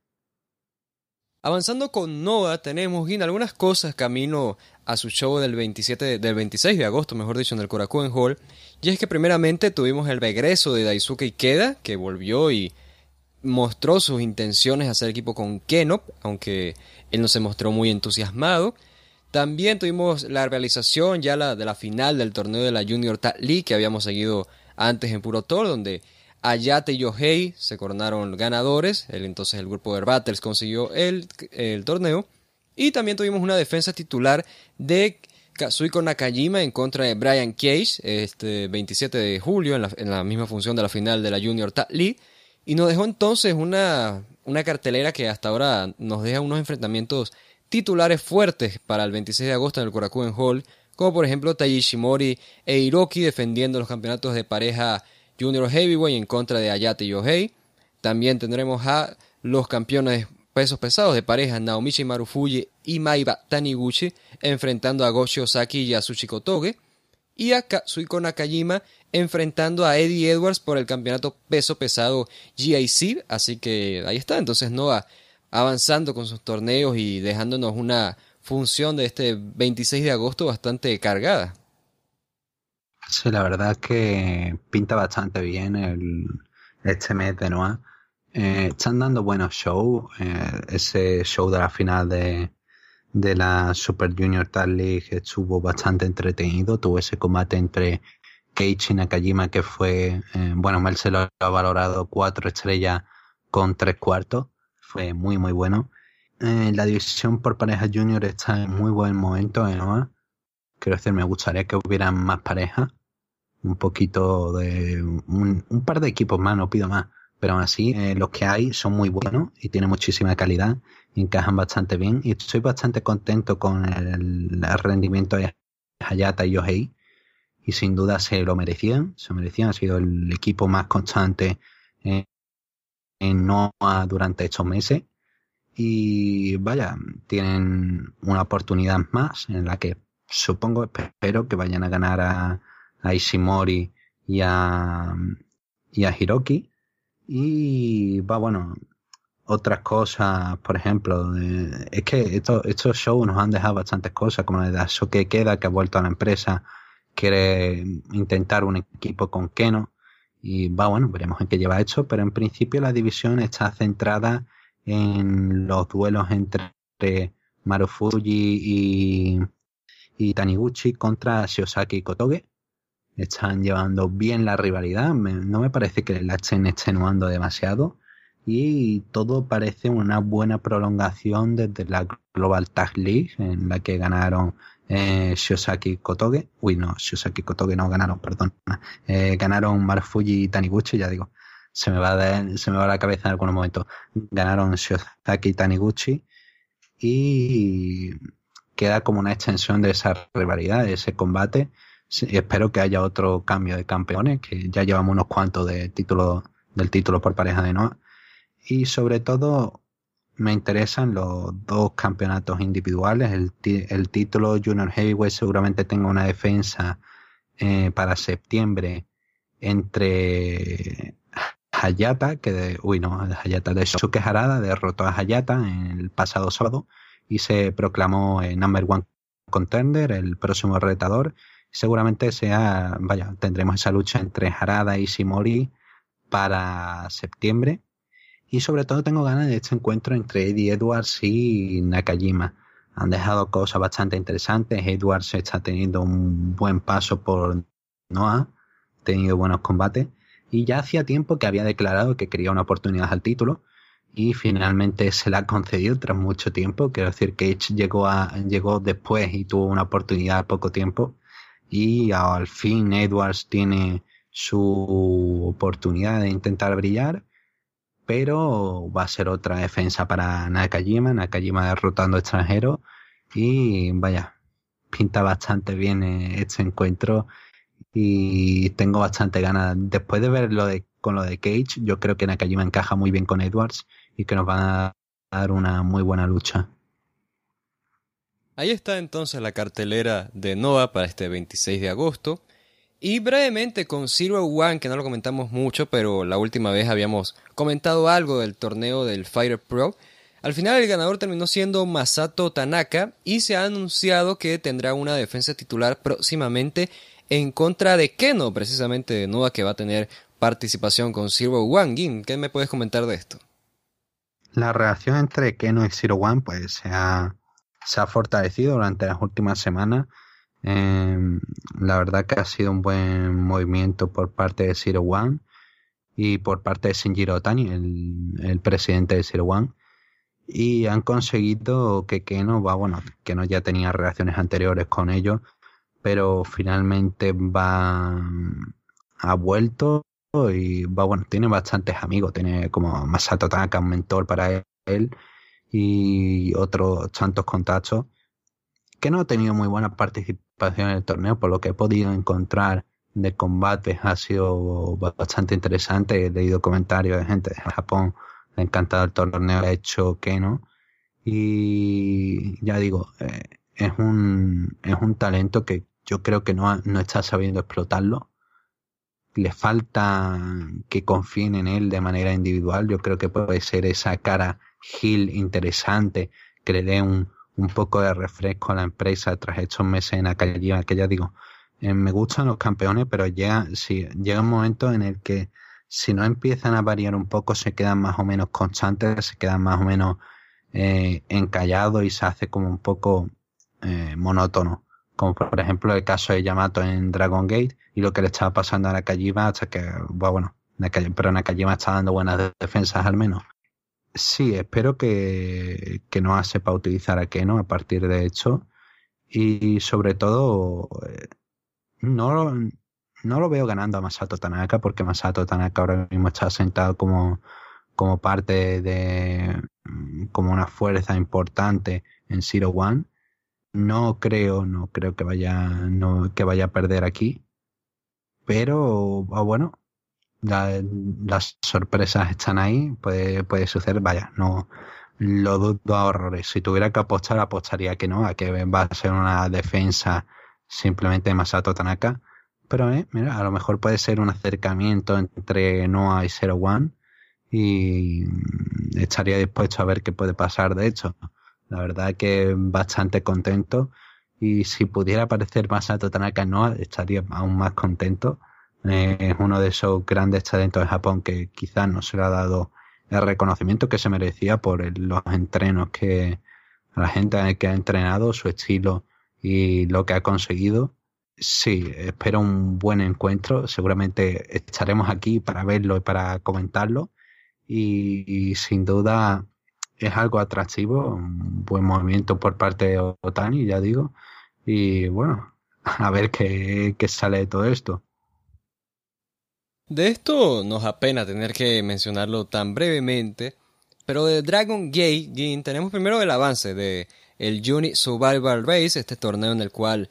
Avanzando con Noah, tenemos algunas cosas camino a su show del 27 del 26 de agosto, mejor dicho, en el Korakuen Hall. Y es que primeramente tuvimos el regreso de Daisuke Ikeda, que volvió y mostró sus intenciones de hacer equipo con Kenop, aunque él no se mostró muy entusiasmado. También tuvimos la realización ya la, de la final del torneo de la Junior Tag League que habíamos seguido antes en Puro Tor, donde Ayate y Yohei se coronaron ganadores. El, entonces el grupo de Battles consiguió el, el, torneo. Y también tuvimos una defensa titular de Kazuiko Nakajima en contra de Brian Cage este 27 de julio en la, en la misma función de la final de la Junior Tag League. Y nos dejó entonces una, una cartelera que hasta ahora nos deja unos enfrentamientos titulares fuertes para el 26 de agosto en el Korakuen Hall, como por ejemplo Taiji Shimori e Hiroki defendiendo los campeonatos de pareja Junior Heavyweight en contra de Ayate Yohei. También tendremos a los campeones pesos pesados de pareja Naomichi Marufuji y Maiba Taniguchi enfrentando a Goshi Osaki y Yasushi Kotoge. Y a Katsuhiko Nakajima enfrentando a Eddie Edwards por el campeonato peso pesado GIC. Así que ahí está. Entonces Noah avanzando con sus torneos y dejándonos una función de este 26 de agosto bastante cargada. Sí, la verdad es que pinta bastante bien el, este mes de Noah. Eh, están dando buenos shows. Eh, ese show de la final de, de la Super Junior Tag League estuvo bastante entretenido. Tuvo ese combate entre Keiichi Nakajima que fue, eh, bueno, Mel se lo ha valorado cuatro estrellas con tres cuartos. Fue muy, muy bueno. La división por parejas junior está en muy buen momento de Noah. Quiero decir, me gustaría que hubieran más parejas un poquito de un, par de equipos más, no pido más, pero aún así eh, los que hay son muy buenos y tienen muchísima calidad, encajan bastante bien y estoy bastante contento con el, rendimiento de Hayata y Yohei y sin duda se lo merecían, se merecían, ha sido el equipo más constante en, NOAA durante estos meses y vaya, tienen una oportunidad más en la que supongo, espero que vayan a ganar a, a Ishimori y a, y a Hiroki. Y va, bueno, otras cosas, por ejemplo, es que estos, shows nos han dejado bastantes cosas, como la de que Queda, que ha vuelto a la empresa, quiere intentar un equipo con Keno. Y va, bueno, veremos en qué lleva esto, pero en principio la división está centrada en los duelos entre Marufuji y, y Taniguchi contra Shiosaki y Kotoge. Están llevando bien la rivalidad. no me parece que la estén extenuando demasiado. Y todo parece una buena prolongación desde la Global Tag League, en la que ganaron eh, Shiosaki Kotoge. Uy, no, Shiosaki Kotoge no ganaron, perdón. Eh, ganaron Marufuji y Taniguchi, ya digo. Se me, va se me va la cabeza en algunos momentos. Ganaron Shiosaki y Taniguchi. Y queda como una extensión de esa rivalidad, de ese combate. Espero que haya otro cambio de campeones, que ya llevamos unos cuantos de título, del título por pareja de Noah. Y sobre todo me interesan los dos campeonatos individuales. El, el título Junior Heavyweight seguramente tenga una defensa eh, para septiembre entre Hayata, que de, uy no, Hayata de Shuke Harada derrotó a Hayata el pasado sábado y se proclamó el number one contender, el próximo retador. Seguramente sea, vaya, tendremos esa lucha entre Harada y Shimori para septiembre. Y sobre todo tengo ganas de este encuentro entre Eddie Edwards y Nakajima. Han dejado cosas bastante interesantes. Edwards está teniendo un buen paso por Noah, ha tenido buenos combates. Y ya hacía tiempo que había declarado que quería una oportunidad al título y finalmente se la ha concedido tras mucho tiempo. Quiero decir, que Cage llegó, a, llegó después y tuvo una oportunidad poco tiempo y al fin Edwards tiene su oportunidad de intentar brillar, pero va a ser otra defensa para Nakajima, Nakajima derrotando extranjeros y vaya, pinta bastante bien eh, este encuentro y tengo bastante ganas. Después de ver lo de, con lo de Cage, yo creo que Nakajima encaja muy bien con Edwards y que nos van a dar una muy buena lucha. Ahí está entonces la cartelera de Noah para este 26 de agosto. Y brevemente con Zero One, que no lo comentamos mucho, pero la última vez habíamos comentado algo del torneo del Fighter Pro. Al final el ganador terminó siendo Masato Tanaka y se ha anunciado que tendrá una defensa titular próximamente en contra de Keno, precisamente de Noah, que va a tener participación con Zero One. Gin, ¿qué me puedes comentar de esto? La relación entre Keno y Zero One pues se ha, se ha fortalecido durante las últimas semanas. Em, la verdad que ha sido un buen movimiento por parte de Zero One y por parte de Shinjiro Otani, el, presidente de Zero One. Y han conseguido que Keno va, bueno, Keno ya tenía relaciones anteriores con ellos, pero finalmente va, ha vuelto y va, bueno, tiene bastantes amigos, tiene como Masato Tanaka, un mentor para él, y otros tantos contactos, que no ha tenido muy buena participación en el torneo, por lo que he podido encontrar de combates ha sido bastante interesante, he leído comentarios de gente de Japón, encantado el torneo, ha hecho que no, y ya digo, eh, es un, es un talento que yo creo que no, no está sabiendo explotarlo. Le falta que confíen en él de manera individual. Yo creo que puede ser esa cara Gil interesante que le dé un, un poco de refresco a la empresa tras estos meses en aquella que ya digo, eh, me gustan los campeones, pero llega, si, llega un momento en el que si no empiezan a variar un poco, se quedan más o menos constantes, se quedan más o menos eh, encallados y se hace como un poco eh, monótono como por ejemplo el caso de Yamato en Dragon Gate y lo que le estaba pasando a Nakajima hasta que, bueno, pero Nakajima está dando buenas defensas al menos. Sí, espero que, que no sepa utilizar a Keno a partir de hecho y sobre todo eh, no, no lo veo ganando a Masato Tanaka porque Masato Tanaka ahora mismo está sentado como, como parte de mm, como una fuerza importante en Zero One. No creo, no creo que vaya, no, que vaya a perder aquí. Pero ah, las sorpresas están ahí, puede, puede suceder, vaya, no lo dudo a horrores. Si tuviera que apostar, apostaría que no, a que va a ser una defensa simplemente de Masato Tanaka. Pero eh, mira, a lo mejor puede ser un acercamiento entre Noah y Zero One y estaría dispuesto a ver qué puede pasar de hecho. La verdad que bastante contento y si pudiera aparecer Masato Tanaka Noah estaría aún más contento es uno de esos grandes talentos de Japón que quizás no se le ha dado el reconocimiento que se merecía por los entrenos que la gente que ha entrenado, su estilo y lo que ha conseguido. Sí, espero un buen encuentro. Seguramente estaremos aquí para verlo y para comentarlo. Y, sin duda es algo atractivo, un buen movimiento por parte de Otani, ya digo. Y bueno, *laughs* a ver qué sale de todo esto. De esto nos apena tener que mencionarlo tan brevemente, pero de Dragon Gate tenemos primero el avance de el Unit Survival Race, este torneo en el cual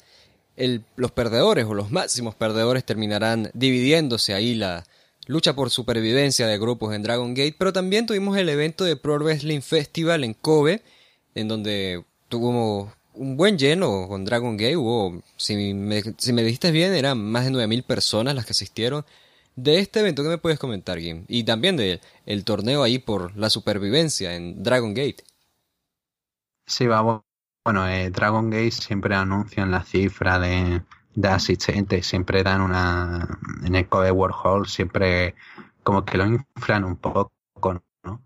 los perdedores o los máximos perdedores terminarán dividiéndose ahí la lucha por supervivencia de grupos en Dragon Gate, pero también tuvimos el evento de Pro Wrestling Festival en Kobe, en donde tuvo un buen lleno con Dragon Gate, hubo, si me, si me dijiste bien, eran más de 9.000 personas las que asistieron, de este evento, ¿qué me puedes comentar, Gim? Y también de el torneo ahí por la supervivencia en Dragon Gate. Sí, vamos. Bueno, eh, Dragon Gate siempre anuncian la cifra de, de asistentes, siempre dan una. En el Code World Hall siempre como que lo inflan un poco, ¿no?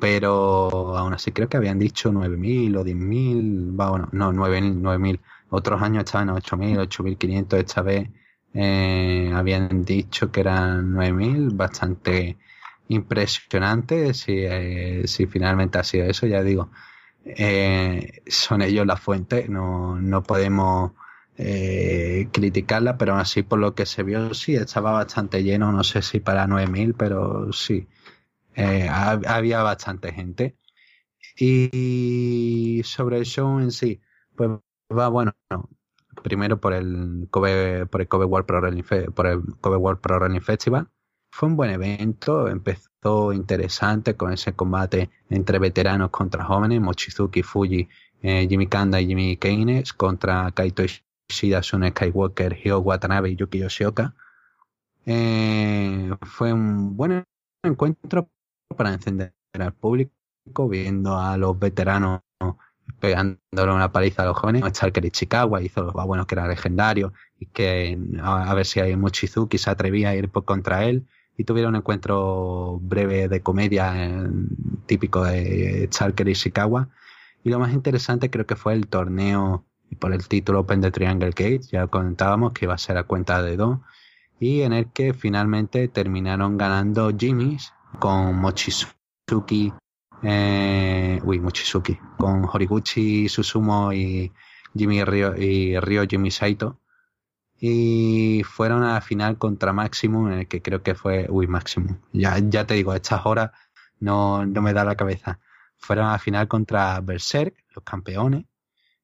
Pero aún así creo que habían dicho 9.000 o 10.000, bueno, no, 9.000, 9.000. Otros años estaban 8.000, 8.500, esta vez eh, habían dicho que eran 9.000, bastante impresionante. Si, eh, si finalmente ha sido eso, ya digo, eh, son ellos la fuente, no, no podemos criticarla, pero así por lo que se vio, sí, estaba bastante lleno, no sé si para 9.000, pero sí, había bastante gente. Y sobre el show en sí, pues va bueno, primero por el Kobe, por el Kobe World Pro Wrestling, por el Kobe World Pro Wrestling Festival. Fue un buen evento, empezó interesante con ese combate entre veteranos contra jóvenes, Mochizuki Fuji, eh, Jimmy Kanda y Jimmy Keynes contra Kaito Ishida, Sun Skywalker, Hyo Watanabe y Yuki Yoshioka. Eh, fue un buen encuentro para encender al público, viendo a los veteranos pegándole una paliza a los jóvenes. Stalker y Chicago hizo los bueno que era legendario y que a, ver si hay Mochizuki se atrevía a ir por contra él y tuvieron un encuentro breve de comedia típico de Stalker y Chicago. Y lo más interesante creo que fue el torneo por el título Open de Triangle Gate, ya comentábamos que iba a ser a cuenta de dos, y en el que finalmente terminaron ganando Jimmy's con Mochizuki eh, uy, Mochizuki, con Horiguchi Susumo y Jimmy Ryo, y Ryo Jimmy Saito. Y fueron a la final contra Maximum, en el que creo que fue, uy, Maximum. Ya, ya te digo, a estas horas no, no me da la cabeza. Fueron a la final contra Berserk, los campeones.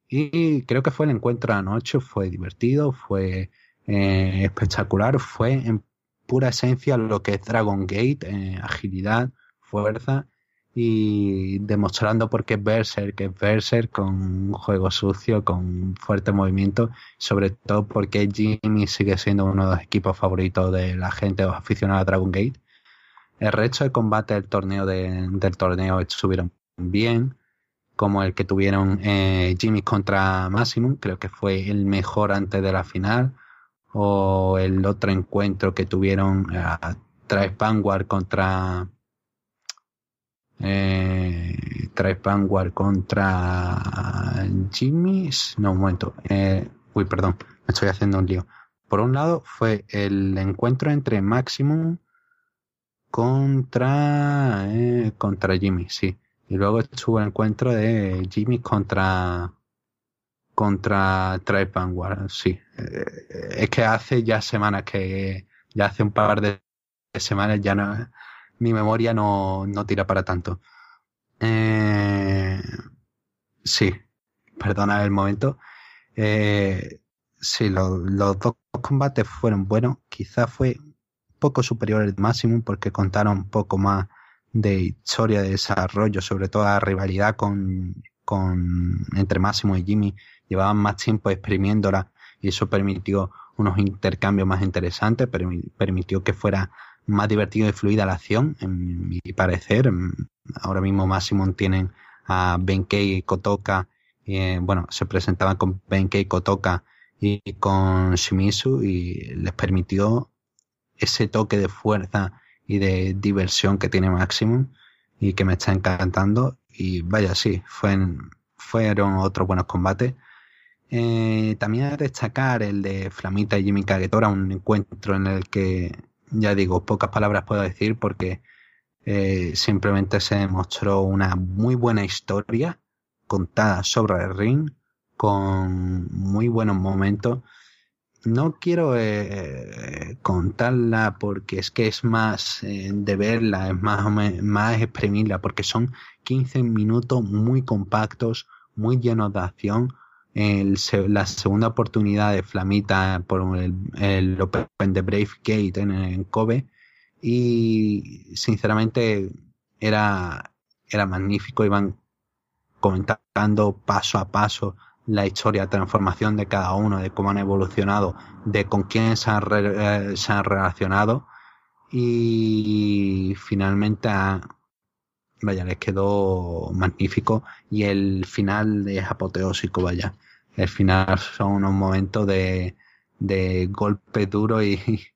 Y creo que fue el encuentro anoche, fue divertido, fue eh, espectacular, fue en pura esencia lo que es Dragon Gate, eh, agilidad, fuerza y demostrando por qué es Berserk, que es Berserk con un juego sucio, con fuerte movimiento, sobre todo porque Jimmy sigue siendo uno de los equipos favoritos de la gente o aficionados a Dragon Gate. El resto de combate del torneo de, del torneo estuvieron bien, como el que tuvieron eh, Jimmy contra Maximum, creo que fue el mejor antes de la final, o el otro encuentro que tuvieron eh, Travis Vanguard contra eh, Vanguard contra Jimmy. No, un momento. Eh, uy, perdón, me estoy haciendo un lío. Por un lado fue el encuentro entre Maximum contra, eh, contra Jimmy, sí. Y luego estuvo el encuentro de Jimmy contra contra Tribe Vanguard, sí. Eh, es que hace ya semanas que, ya hace un par de semanas ya no, mi memoria no, no tira para tanto. Eh, sí, perdona el momento. Eh, sí, los dos combates fueron buenos. Quizás fue poco superior al máximo porque contaron un poco más de historia, de desarrollo, sobre todo la rivalidad con, con entre Máximo y Jimmy. Llevaban más tiempo exprimiéndola y eso permitió unos intercambios más interesantes, permitió que fuera más divertido y fluida la acción, en mi parecer. Ahora mismo Máximo tienen a Benkei Kotoka, eh, bueno, se presentaban con Benkei Kotoka y con Shimizu y les permitió ese toque de fuerza y de diversión que tiene Maximum y que me está encantando. Y vaya, sí, fueron, fueron otros buenos combates. Eh, también a destacar el de Flamita y Jimmy Kagetora, un encuentro en el que, ya digo, pocas palabras puedo decir porque eh, simplemente se demostró una muy buena historia contada sobre el ring, con muy buenos momentos no quiero eh, contarla porque es que es más eh, de verla, es más, más exprimirla, porque son 15 minutos muy compactos, muy llenos de acción. La segunda oportunidad de Flamita por el, Open de Brave Gate en, Kobe. Y sinceramente era, era magnífico, iban comentando paso a paso la historia, transformación de cada uno, de cómo han evolucionado, de con quién se han, eh, se han relacionado. Y finalmente vaya, les quedó magnífico. Y el final es apoteósico, vaya. El final son unos momentos de, de golpe duro y *laughs*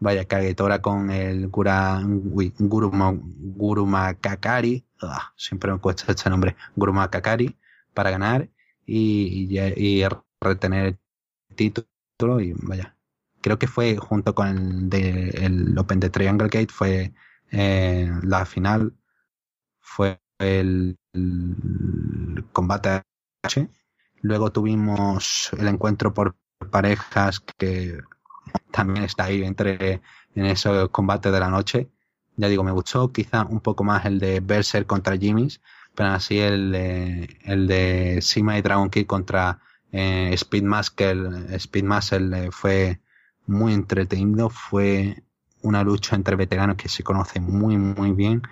vaya, caguetora con el Gura, Guruma, Guruma Kakari, ah, siempre me cuesta este nombre, Guruma Kakari, para ganar y, y, retener el título y vaya. Creo que fue junto con el, de, el Open de Triangle Gate, fue eh, la final, fue el, combate H. Luego tuvimos el encuentro por parejas que también está ahí entre en ese combate de la noche. Ya digo, me gustó quizá un poco más el de Berser contra Jimmy's, pero así el de, el de Sima y Dragon Kid contra eh, Speed Muscle, Muscle fue muy entretenido, fue una lucha entre veteranos que se conocen muy muy bien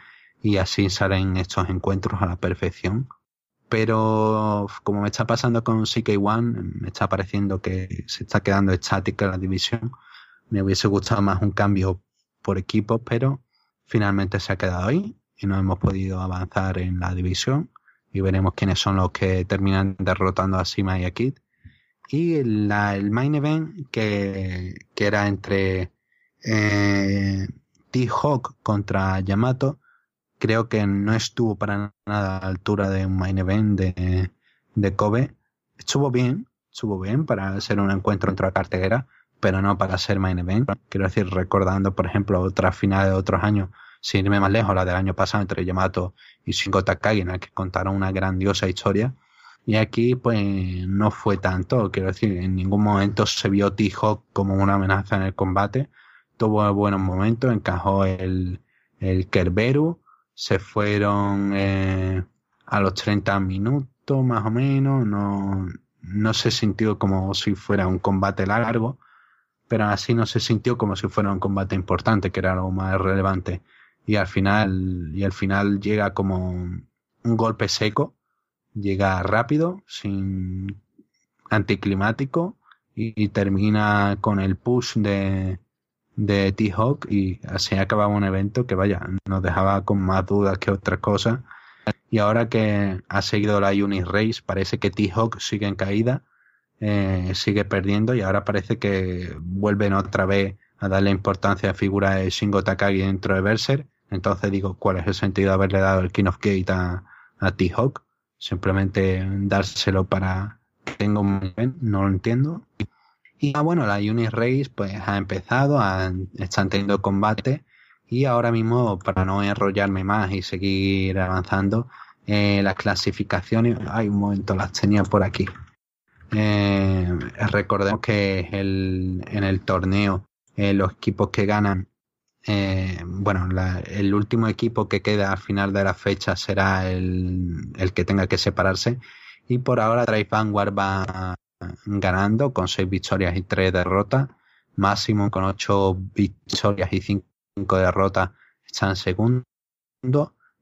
y así salen estos encuentros a la perfección. Pero como me está pasando con CK1, me está pareciendo que se está quedando estática la división. Me hubiese gustado más un cambio por equipo, pero finalmente se ha quedado ahí y no hemos podido avanzar en la división y veremos quiénes son los que terminan derrotando a Sima y a Kid. Y el main event que, que era entre eh, T-Hawk contra Yamato, creo que no estuvo para nada a la altura de un main event de, de Kobe. Estuvo bien, estuvo bien para ser un encuentro entre la cartera, pero no para ser main event. Quiero decir, recordando, por ejemplo, otras finales de otros años sin irme más lejos, la del año pasado entre Yamato y Shingo Takagi, en la que contaron una grandiosa historia. Y aquí, pues, no fue tanto. Quiero decir, en ningún momento se vio T-Hawk como una amenaza en el combate. Tuvo buenos momentos, encajó el, el Kerberu. Se fueron eh, a los 30 minutos, más o menos. No, no se sintió como si fuera un combate largo, pero así no se sintió como si fuera un combate importante, que era lo más relevante y al final, y al final llega como un golpe seco, llega rápido, sin anticlimático y, termina con el push de, de T-Hawk y así acababa un evento que vaya, nos dejaba con más dudas que otra cosa. Y ahora que ha seguido la Unit Race, parece que T-Hawk sigue en caída, eh, sigue perdiendo y ahora parece que vuelven otra vez a darle importancia a figura de Shingo Takagi dentro de Berser entonces digo, ¿cuál es el sentido de haberle dado el King of Gate a, a T-Hawk? Simplemente dárselo para que tenga un no lo entiendo. Y bueno, la Unit Race pues ha empezado, están teniendo combate y ahora mismo para no enrollarme más y seguir avanzando, eh, las clasificaciones, hay un momento, las tenía por aquí. Eh, recordemos que el, en el torneo eh, los equipos que ganan, bueno, el último equipo que queda al final de la fecha será el, el que tenga que separarse. Y por ahora Drive Vanguard va ganando con seis victorias y tres derrotas. Máximo con ocho victorias y cinco derrotas está en segundo.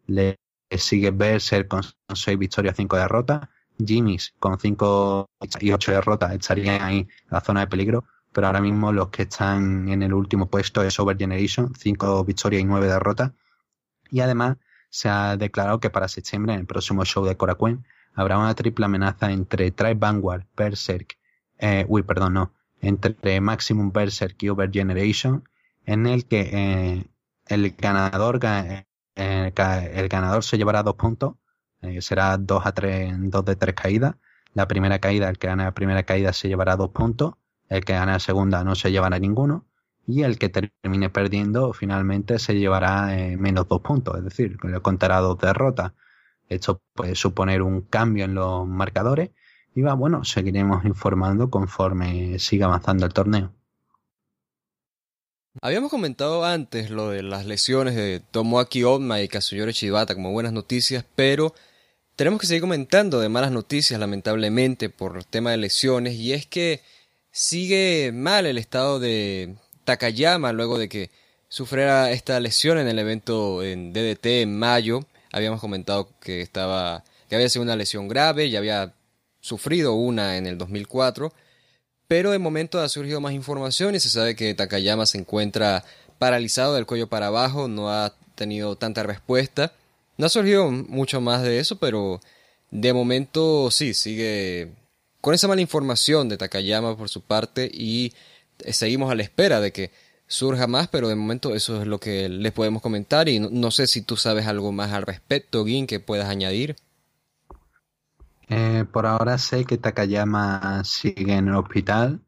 Le sigue Berser con seis victorias y cinco derrotas. Jimmy's con cinco y ocho derrotas estarían ahí en la zona de peligro. Pero ahora mismo los que están en el último puesto es Over Generation, cinco victorias y nueve derrotas. Y además se ha declarado que para septiembre, en el próximo show de Korakuen, habrá una triple amenaza entre Tribe Vanguard, Berserk, eh, uy, perdón, no, entre Maximum Berserk y Over Generation, en el que eh, el ganador eh, el ganador se llevará dos puntos, será dos a tres, dos de tres caídas. La primera caída, el que gana la primera caída se llevará dos puntos, el que gana la segunda no se llevará ninguno, y el que termine perdiendo finalmente se llevará menos dos puntos, es decir, le contará dos derrotas. Esto puede suponer un cambio en los marcadores. Y va, bueno, seguiremos informando conforme siga avanzando el torneo. Habíamos comentado antes lo de las lesiones de Tomoaki Onma y Kazuyori Shibata como buenas noticias, pero tenemos que seguir comentando de malas noticias, lamentablemente, por el tema de lesiones, y es que sigue mal el estado de Takayama luego de que sufriera esta lesión en el evento en DDT en mayo habíamos comentado que estaba que había sido una lesión grave, y había sufrido una en el 2004, pero de momento ha surgido más información y se sabe que Takayama se encuentra paralizado del cuello para abajo, no ha tenido tanta respuesta. No ha surgido mucho más de eso, pero de momento sí, sigue con esa mala información de Takayama por su parte y seguimos a la espera de que surja más, pero de momento eso es lo que les podemos comentar y no, sé si tú sabes algo más al respecto, Gin, que puedas añadir. Eh, por ahora sé que Takayama sigue en el hospital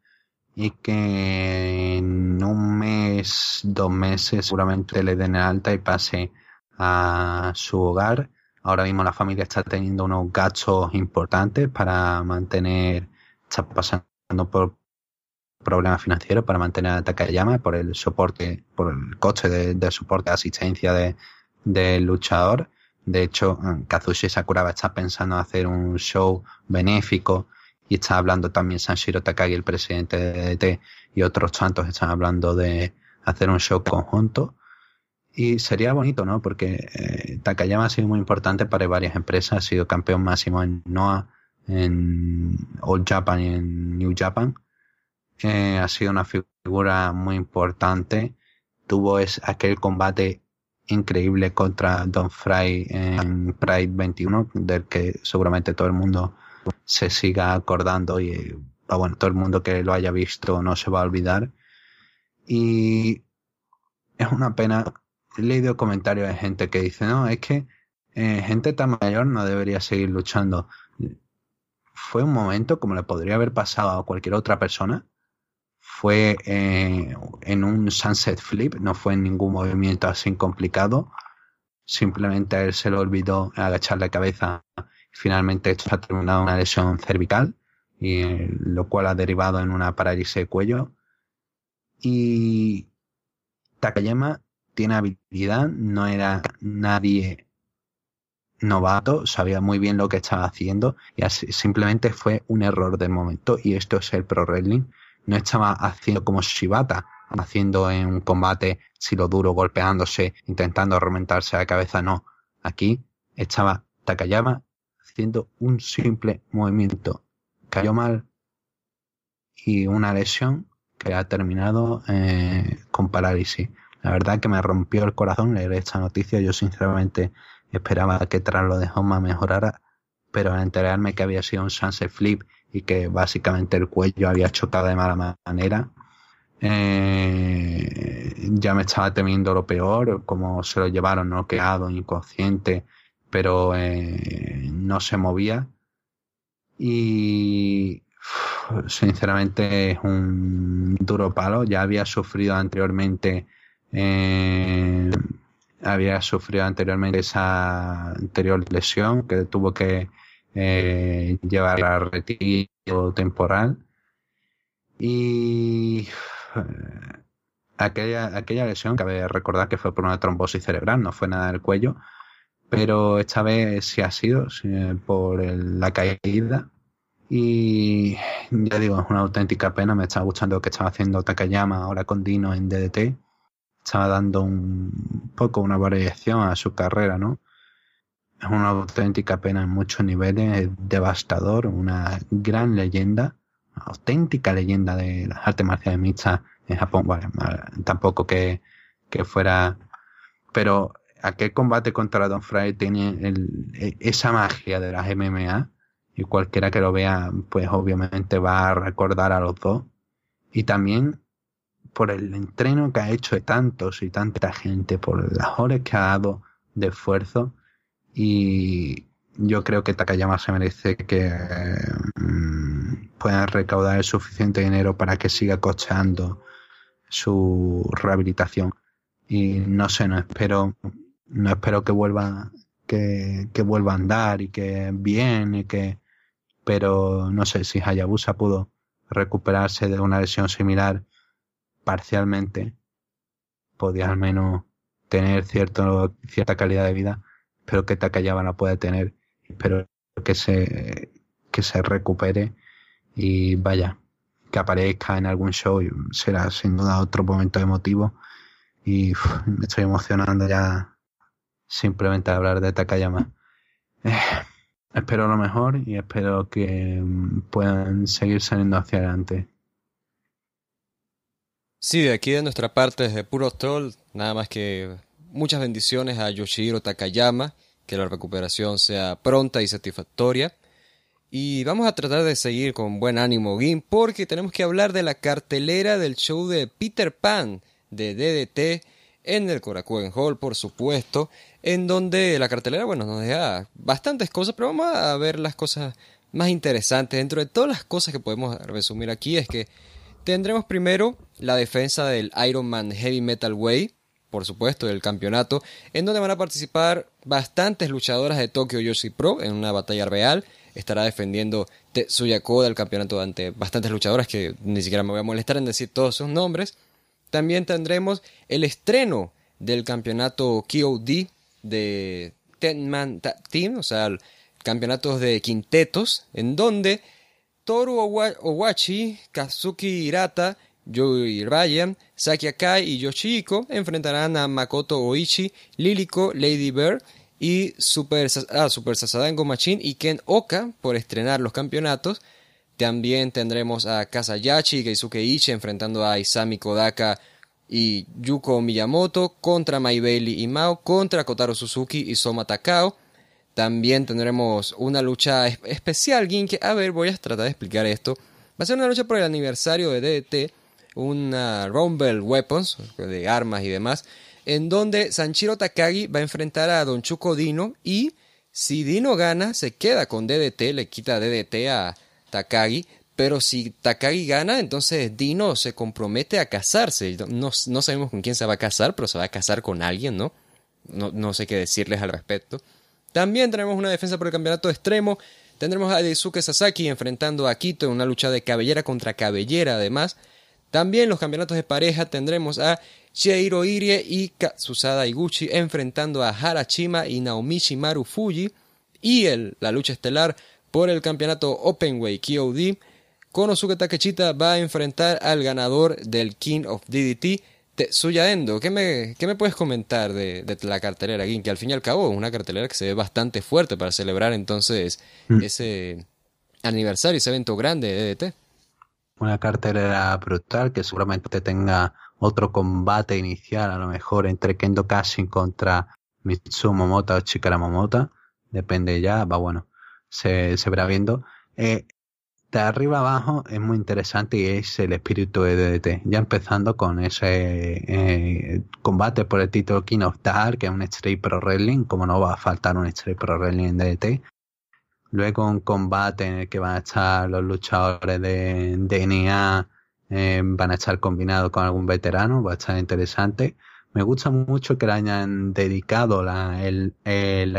y que en un mes, dos meses seguramente le den alta y pase a su hogar. Ahora mismo la familia está teniendo unos gastos importantes para mantener, está pasando por problemas financieros para mantener a Takayama por el soporte, por el coste de, soporte de asistencia de, del luchador. De hecho, Kazushi Sakuraba está pensando en hacer un show benéfico y está hablando también Sanshiro Takagi, el presidente de DDT, y otros tantos están hablando de hacer un show conjunto. Y sería bonito, ¿no? Porque eh, Takayama ha sido muy importante para varias empresas, ha sido campeón máximo en NOAH, en All Japan y en New Japan ha sido una figura muy importante. Tuvo es, aquel combate increíble contra Don Fry en Pride 21, del que seguramente todo el mundo se siga acordando y ah, bueno, todo el mundo que lo haya visto no se va a olvidar. Y es una pena. He leído comentarios de gente que dice, no, es que eh, gente tan mayor no debería seguir luchando. Fue un momento como le podría haber pasado a cualquier otra persona fue eh, en un sunset flip, no fue en ningún movimiento así complicado. Simplemente él se le olvidó agachar la cabeza. Finalmente esto ha terminado una lesión cervical, y, lo cual ha derivado en una parálisis de cuello. Y Takayama tiene habilidad, no era nadie novato, sabía muy bien lo que estaba haciendo y así, simplemente fue un error del momento y esto es el pro wrestling no estaba haciendo como Shibata, haciendo en un combate silo duro, golpeándose, intentando reventarse la cabeza, no. Aquí estaba Takayama haciendo un simple movimiento. Cayó mal y una lesión que ha terminado eh, con parálisis. La verdad que me rompió el corazón leer esta noticia. Yo sinceramente esperaba que tras lo de Homa mejorara, pero al enterarme que había sido un sunset flip y que básicamente el cuello había chocado de mala manera. Eh, ya me estaba temiendo lo peor, como se lo llevaron noqueado, inconsciente, pero eh, no se movía. Y sinceramente es un duro palo. Ya había sufrido anteriormente, eh, había sufrido anteriormente esa anterior lesión que tuvo que eh, llevar a retiro temporal. Y eh, aquella, aquella lesión, cabe recordar que fue por una trombosis cerebral, no fue nada del cuello, pero esta vez sí ha sido por la caída. Y ya digo, es una auténtica pena, me está gustando lo que estaba haciendo Takayama ahora con Dino en DDT. Estaba dando un poco una variación a su carrera, ¿no? Es una auténtica pena en muchos niveles, es devastador, una gran leyenda, una auténtica leyenda de las artes marciales mixtas en Japón. Bueno, tampoco que, que fuera, pero aquel combate contra Don Fry tiene e, esa magia de las MMA y cualquiera que lo vea, pues obviamente va a recordar a los dos. Y también por el entreno que ha hecho de tantos y tanta gente, por las horas que ha dado de esfuerzo. Y yo creo que Takayama se merece que mm, puedan recaudar el suficiente dinero para que siga cocheando su rehabilitación. Y no sé, no espero no espero que vuelva que, que vuelva a andar y que bien y que pero no sé si Hayabusa pudo recuperarse de una lesión similar parcialmente podía al menos tener cierto, cierta calidad de vida pero que Takayama la puede tener espero que se que se recupere y vaya que aparezca en algún show será sin duda otro momento emotivo y me estoy emocionando ya simplemente hablar de Takayama. Eh, espero lo mejor y espero que mm, puedan seguir saliendo hacia adelante. Sí, de aquí de nuestra parte, desde Puro Troll, nada más que muchas bendiciones a Yoshihiro Takayama, que la recuperación sea pronta y satisfactoria. Y vamos a tratar de seguir con buen ánimo, Gim, porque tenemos que hablar de la cartelera del show de Peter Pan de DDT en el Korakuen Hall, por supuesto, en donde la cartelera, bueno, nos deja bastantes cosas, pero vamos a ver las cosas más interesantes. Dentro de todas las cosas que podemos resumir aquí es que tendremos primero la defensa del Iron Man Heavy Metal Way, por supuesto, del campeonato, en donde van a participar bastantes luchadoras de Tokyo Yoshi Pro en una batalla real. Estará defendiendo Tetsuya Koda el campeonato ante bastantes luchadoras que ni siquiera me voy a molestar en decir todos sus nombres. También tendremos el estreno del campeonato KOD de Tenman Team, o sea, campeonatos de quintetos, en donde Toru Owachi, Kazuki Hirata, Yui Ryan, Saki Akai y Yoshiko enfrentarán a Makoto Oichi, Liliko, Lady Bird y Super, ah, Super Sasadango Machine y Ken Oka por estrenar los campeonatos. También tendremos a Kasayachi y Keisuke Ichi enfrentando a Isami Kodaka y Yuko Miyamoto contra Mai Bailey y Mao contra Kotaro Suzuki y Soma Takao. También tendremos una lucha especial, que A ver, voy a tratar de explicar esto. Va a ser una lucha por el aniversario de DDT, una Rumble Weapons, de armas y demás, en donde Sanchiro Takagi va a enfrentar a Don Chuko Dino y si Dino gana, se queda con DDT, le quita DDT a Takagi, pero si Takagi gana, entonces Dino se compromete a casarse. No, sabemos con quién se va a casar, pero se va a casar con alguien, ¿no? No, sé qué decirles al respecto. También tenemos una defensa por el campeonato extremo. Tendremos a Daisuke Sasaki enfrentando a Akito en una lucha de cabellera contra cabellera, además. También los campeonatos de pareja tendremos a Shiro Irie y Katsusada Iguchi enfrentando a Harashima y Naomichi Maru Fuji. Y el, la lucha estelar por el campeonato Openway KOD, Konosuke Takechita va a enfrentar al ganador del King of DDT, Tetsuya Endo. ¿Qué me, qué me puedes comentar de, la cartelera, Gin? Que al fin y al cabo es una cartelera que se ve bastante fuerte para celebrar entonces mm. ese aniversario, ese evento grande de DDT. Una cartelera brutal que seguramente tenga otro combate inicial, a lo mejor entre Kendo Kashin contra Mitsu Momota o Chikara Momota. Depende ya, va bueno se, se verá viendo. Eh, de arriba abajo es muy interesante y es el espíritu de DDT. Ya empezando con ese eh, combate por el título King of Dark, que es un Street Pro Wrestling, como no va a faltar un Street Pro Wrestling en DDT. Luego un combate en el que van a estar los luchadores de DNA, eh, van a estar combinados con algún veterano, va a estar interesante. Me gusta mucho que le hayan dedicado el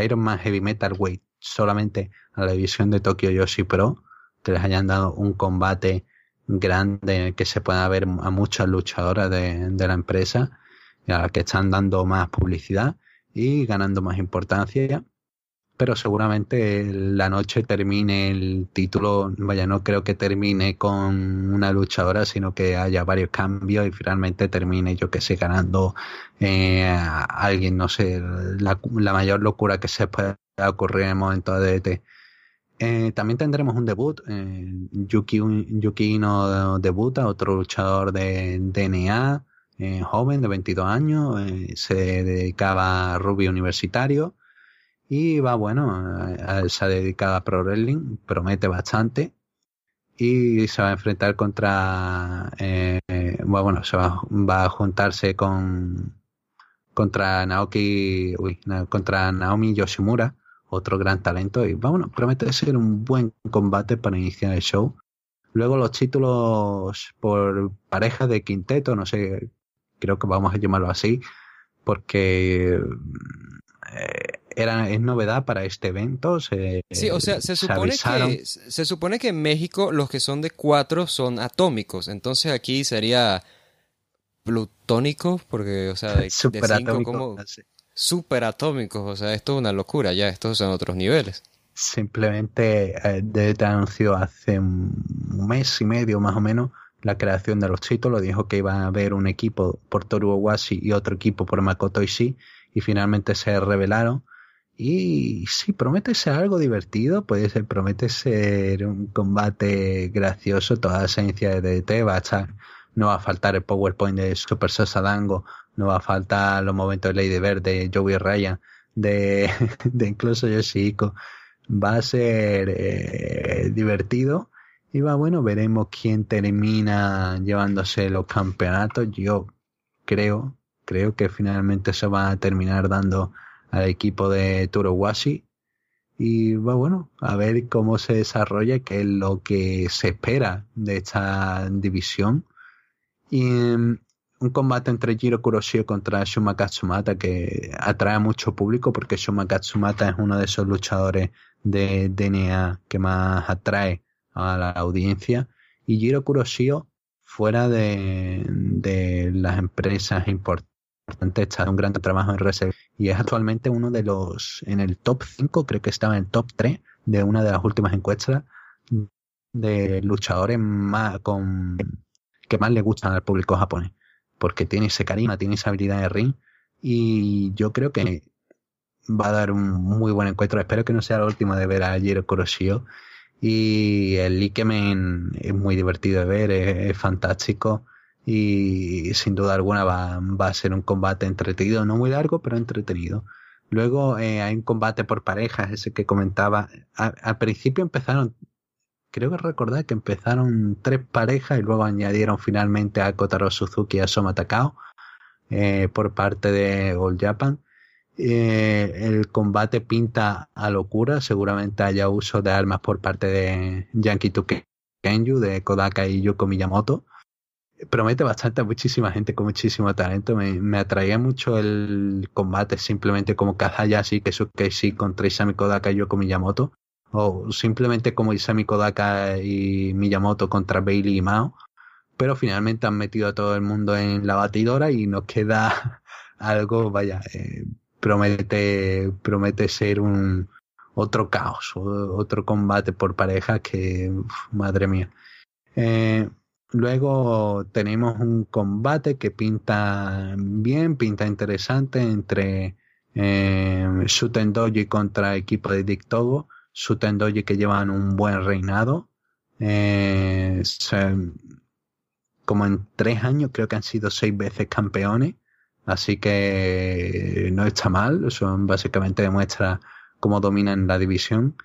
Iron Man Heavy Metal Weight solamente a la división de Tokyo Yoshi Pro, que les hayan dado un combate grande en el que se pueda ver a muchas luchadoras de, de la empresa, a las que están dando más publicidad y ganando más importancia pero seguramente la noche termine el título, vaya, no creo que termine con una luchadora, sino que haya varios cambios y finalmente termine, yo que sé, ganando eh, a alguien, no sé, la, mayor locura que se pueda ocurrir en el momento de DT. Eh, también tendremos un debut. Eh, Yuki, Yuki no debuta, otro luchador de DNA, joven de 22 años, se dedicaba a rugby universitario y va bueno, se ha dedicado a Pro Wrestling, promete bastante. Y se va a enfrentar contra. Eh, bueno, se va, va, a juntarse con. Contra Naoki. Uy, contra Naomi Yoshimura, otro gran talento. Y bueno, promete ser un buen combate para iniciar el show. Luego los títulos por pareja de quinteto, no sé, creo que vamos a llamarlo así, porque eh, era, es novedad para este evento. Se, sí, o sea, se supone, que, se supone que en México los que son de cuatro son atómicos. Entonces aquí sería plutónico, porque, o sea, de, cinco como superatómicos. O sea, esto es una locura ya, estos son otros niveles. Simplemente eh, te anunció hace un mes y medio más o menos la creación de los títulos. Dijo que iba a haber un equipo por Toru Owashi y otro equipo por Makoto Ishii y finalmente se revelaron y sí, promete ser algo divertido, puede ser, promete ser un combate gracioso, toda la esencia de DT va a estar, no va a faltar el PowerPoint de Super Sosa Dango, no va a faltar los momentos de Lady Bird, de Joey Ryan, de, *laughs* de incluso Yoshihiko. Va a ser eh, divertido y va bueno, veremos quién termina llevándose los campeonatos. Yo creo, creo que finalmente se va a terminar dando al equipo de Turowashi. Y va bueno a ver cómo se desarrolla qué es lo que se espera de esta división. Y mm, un combate entre Jiro Kuroshio contra Shuma Katsumata que atrae mucho público porque Shuma Katsumata es uno de esos luchadores de DNA que más atrae a la audiencia. Y Jiro Kuroshio fuera de, de las empresas importantes está un gran trabajo en reserva. Y es actualmente uno de los, en el top 5, creo que estaba en el top 3 de una de las últimas encuestas de luchadores más que más le gustan al público japonés. Porque tiene ese carisma, tiene esa habilidad de ring. Y yo creo que va a dar un muy buen encuentro. Espero que no sea la última de ver a Jiro Kuroshio. Y el Ikemen es muy divertido de ver, es fantástico y sin duda alguna va, a ser un combate entretenido, no muy largo, pero entretenido. Luego eh, hay un combate por parejas, ese que comentaba. al principio empezaron, creo que recordar que empezaron tres parejas y luego añadieron finalmente a Kotaro Suzuki y a Soma Takao eh, por parte de All Japan. Eh, el combate pinta a locura, seguramente haya uso de armas por parte de Yankee Kenju, de Kodaka y Yuko Miyamoto promete bastante a muchísima gente con muchísimo talento. Me, me atraía mucho el combate simplemente como Kazayashi, sí contra Isami Kodaka y Yoko Miyamoto. O simplemente como Isami Kodaka y Miyamoto contra Bailey y Mao. Pero finalmente han metido a todo el mundo en la batidora y nos queda *laughs* algo, vaya, eh, promete, promete ser un otro caos, otro combate por pareja que, madre mía. Eh, Luego tenemos un combate que pinta bien, pinta interesante entre eh, Shuten Doji contra equipo de Dick Togo. Que llevan un buen reinado. Eh, como en tres años creo que han sido seis veces campeones. Así que no está mal. Son básicamente demuestra cómo dominan la división.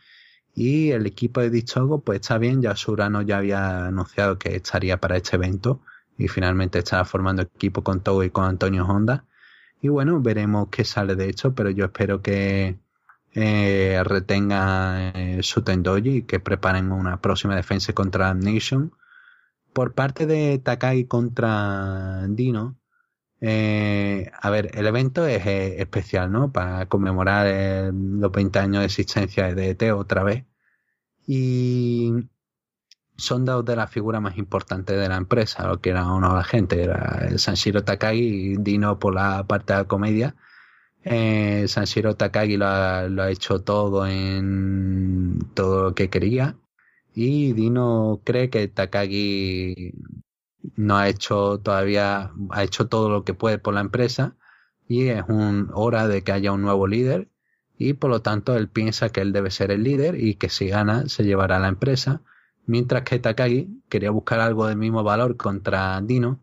Y el equipo de Dichogo, pues está bien, ya Surano ya había anunciado que estaría para este evento y finalmente está formando equipo con Togo y con Antonio Honda. Y bueno, veremos qué sale de esto, pero yo espero que eh, retenga eh, su Tendoji y que preparen una próxima defensa contra Nation. Por parte de Takai contra Dino, Eh, a ver, el evento es especial, ¿no? Para conmemorar los 20 años de existencia de ET otra vez. Y son dos de las figuras más importantes de la empresa, lo que era uno de la gente, era el Sanshiro Takagi Dino por la parte de la comedia. Eh, Sanshiro Takagi lo ha hecho todo en todo lo que quería y Dino cree que Takagi no ha hecho todavía, ha hecho todo lo que puede por la empresa y es un hora de que haya un nuevo líder y por lo tanto él piensa que él debe ser el líder y que si gana se llevará a la empresa. Mientras que Takagi quería buscar algo del mismo valor contra Dino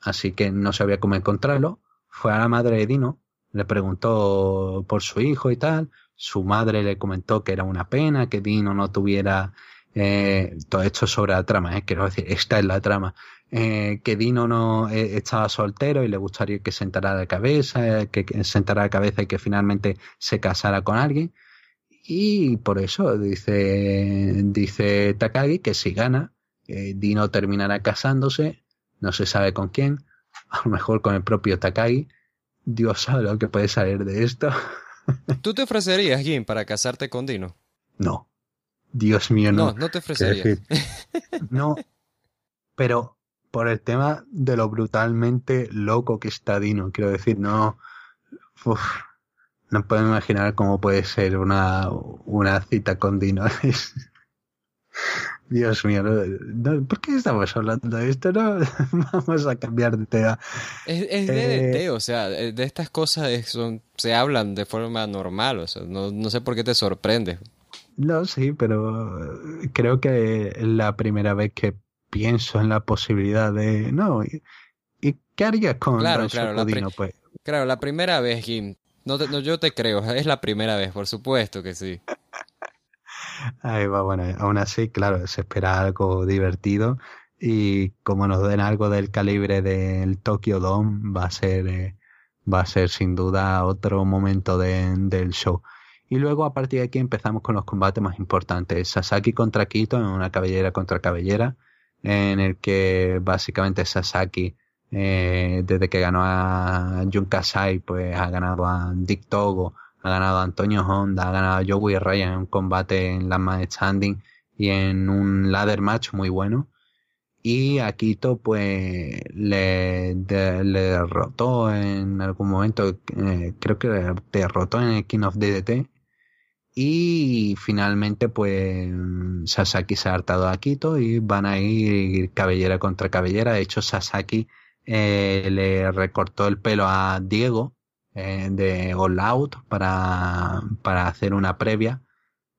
así que no sabía cómo encontrarlo. Fue a la madre de Dino le preguntó por su hijo y tal. Su madre le comentó que era una pena que Dino no tuviera eh, todo esto sobre la trama, eh, quiero decir, esta es la trama, eh, que Dino no eh, estaba soltero y le gustaría que sentara de cabeza, que, que sentara de cabeza y que finalmente se casara con alguien. Y por eso dice, dice Takagi que si gana, Dino terminará casándose, no se sabe con quién, a lo mejor con el propio Takagi. Dios sabe lo que puede salir de esto. *laughs* ¿Tú te ofrecerías, Jim, para casarte con Dino? No. Dios mío, no. No, no te ofrecerías. Decir, no, pero por el tema de lo brutalmente loco que está Dino, quiero decir, no. Uf, no puedo imaginar cómo puede ser una, una cita con Dino. *laughs* Dios mío, no, ¿por qué estamos hablando de esto? No, *laughs* vamos a cambiar de tema. Es, es DDT, eh, o sea, de estas cosas son, se hablan de forma normal, o sea, no, no sé por qué te sorprende. No, sí, pero creo que la primera vez que pienso en la posibilidad de. No, ¿y, y qué harías con claro, Rancho claro, la pues? Claro, la primera vez, Jim. No, te, no, yo te creo, es la primera vez, por supuesto que sí. *laughs* Ahí va, bueno, aún así, claro, se espera algo divertido y como nos den algo del calibre del Tokyo Dome, va a ser, eh, va a ser sin duda otro momento de, del show. Y luego a partir de aquí empezamos con los combates más importantes. Sasaki contra Kito en una cabellera contra cabellera, en el que básicamente Sasaki, eh, desde que ganó a Jun Kasai, pues ha ganado a Dick Togo, ha ganado a Antonio Honda, ha ganado a Joey Ryan en un combate en la Standing y en un ladder match muy bueno. Y a Quito pues le derrotó en algún momento, eh, creo que derrotó en el King of DDT. Y finalmente pues Sasaki se ha hartado a Quito y van a ir cabellera contra cabellera. De hecho Sasaki eh, le recortó el pelo a Diego eh, de All Out para, para hacer una previa.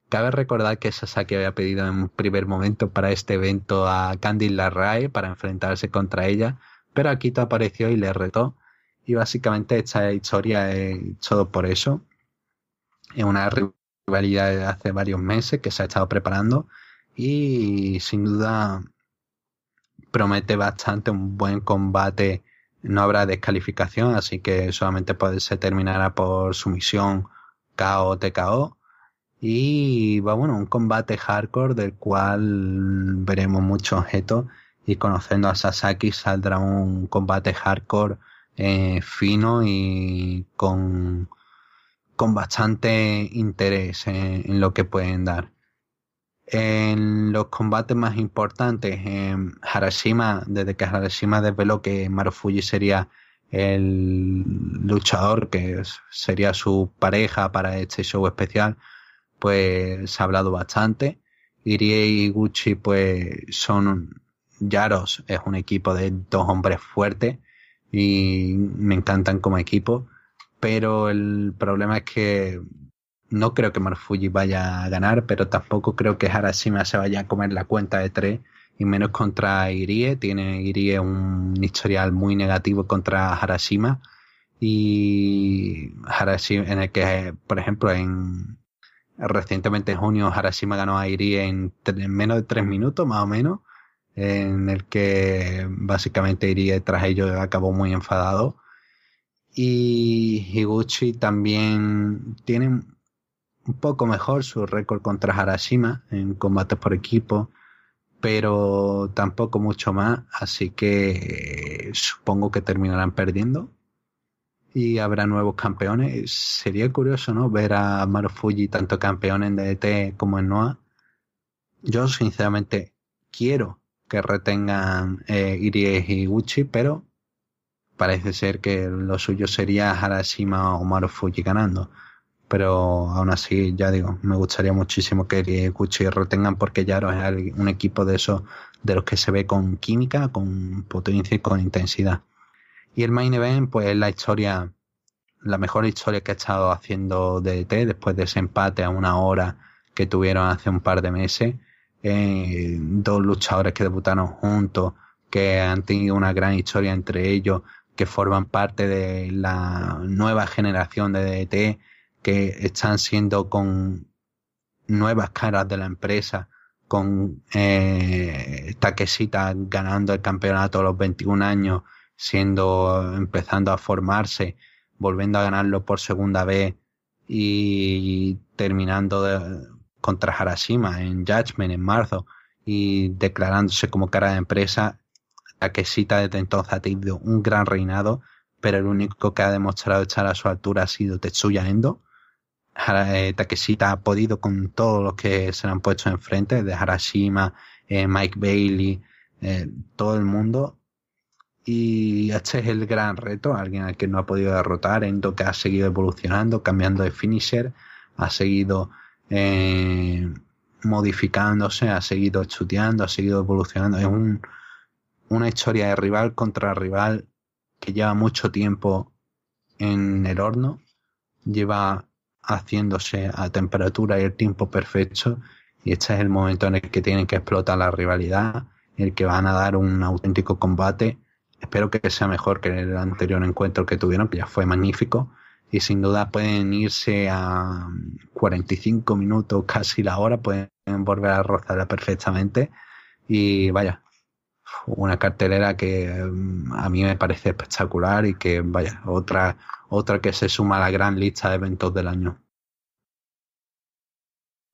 Cabe recordar que Sasaki había pedido en un primer momento para este evento a Candy Larrae para enfrentarse contra ella, pero Akito apareció y le retó. Y básicamente esta historia es todo por eso. Es una rivalidad hace varios meses que se ha estado preparando y sin duda promete bastante un buen combate no habrá descalificación, así que solamente puede, se terminará por sumisión KO TKO. Y va bueno, un combate hardcore del cual veremos muchos objetos y conociendo a Sasaki saldrá un combate hardcore eh, fino y con, con bastante interés en, lo que pueden dar. En los combates más importantes, en Harashima, desde que Harashima desveló que Marufuji sería el luchador, que sería su pareja para este show especial, pues se ha hablado bastante. Irie y Gucci, pues son Yaros, es un equipo de dos hombres fuertes y me encantan como equipo, pero el problema es que no creo que Marfuji vaya a ganar, pero tampoco creo que Harashima se vaya a comer la cuenta de tres, y menos contra Irie. Tiene Irie un historial muy negativo contra Harashima. Y Harashima, en el que, por ejemplo, en recientemente en junio, Harashima ganó a Irie en, en menos de tres minutos, más o menos. En el que básicamente Irie tras ello acabó muy enfadado. Y Higuchi también tiene un poco mejor su récord contra Harashima en combates por equipo, pero tampoco mucho más, así que supongo que terminarán perdiendo. y habrá nuevos campeones. Sería curioso, ¿no? Ver a Marufuji tanto campeón en DDT como en Noah. Yo, sinceramente, quiero que retengan eh, Irie y Gucci, pero parece ser que lo suyo sería Harashima o Marufuji ganando. Pero aún así, ya digo, me gustaría muchísimo que Gucci retengan porque ya es un equipo de esos de los que se ve con química, con potencia y con intensidad. Y el main event, pues la historia, la mejor historia que ha estado haciendo DDT después de ese empate a una hora que tuvieron hace un par de meses. Eh, dos luchadores que debutaron juntos, que han tenido una gran historia entre ellos, que forman parte de la nueva generación de DDT, que están siendo con nuevas caras de la empresa, con eh, Takeshita ganando el campeonato a los 21 años siendo, empezando a formarse, volviendo a ganarlo por segunda vez y terminando contra Harashima en Judgment en marzo y declarándose como cara de empresa, Takeshita desde entonces ha tenido un gran reinado, pero el único que ha demostrado estar a su altura ha sido Tetsuya Endo. Eh, Takeshita ha podido con todos los que se le han puesto enfrente, de Harashima, eh, Mike Bailey, eh, todo el mundo, y este es el gran reto, alguien al que no ha podido derrotar, Endo que ha seguido evolucionando, cambiando de finisher, ha seguido eh, modificándose, ha seguido estudiando, ha seguido evolucionando. Es un, una historia de rival contra rival que lleva mucho tiempo en el horno, lleva haciéndose a temperatura y el tiempo perfecto y este es el momento en el que tienen que explotar la rivalidad, en el que van a dar un auténtico combate Espero que sea mejor que el anterior encuentro que tuvieron, que ya fue magnífico. Y sin duda pueden irse a 45 minutos, casi la hora, pueden volver a rozarla perfectamente. Y vaya, una cartelera que mm, a mí me parece espectacular y que vaya, otra, otra que se suma a la gran lista de eventos del año.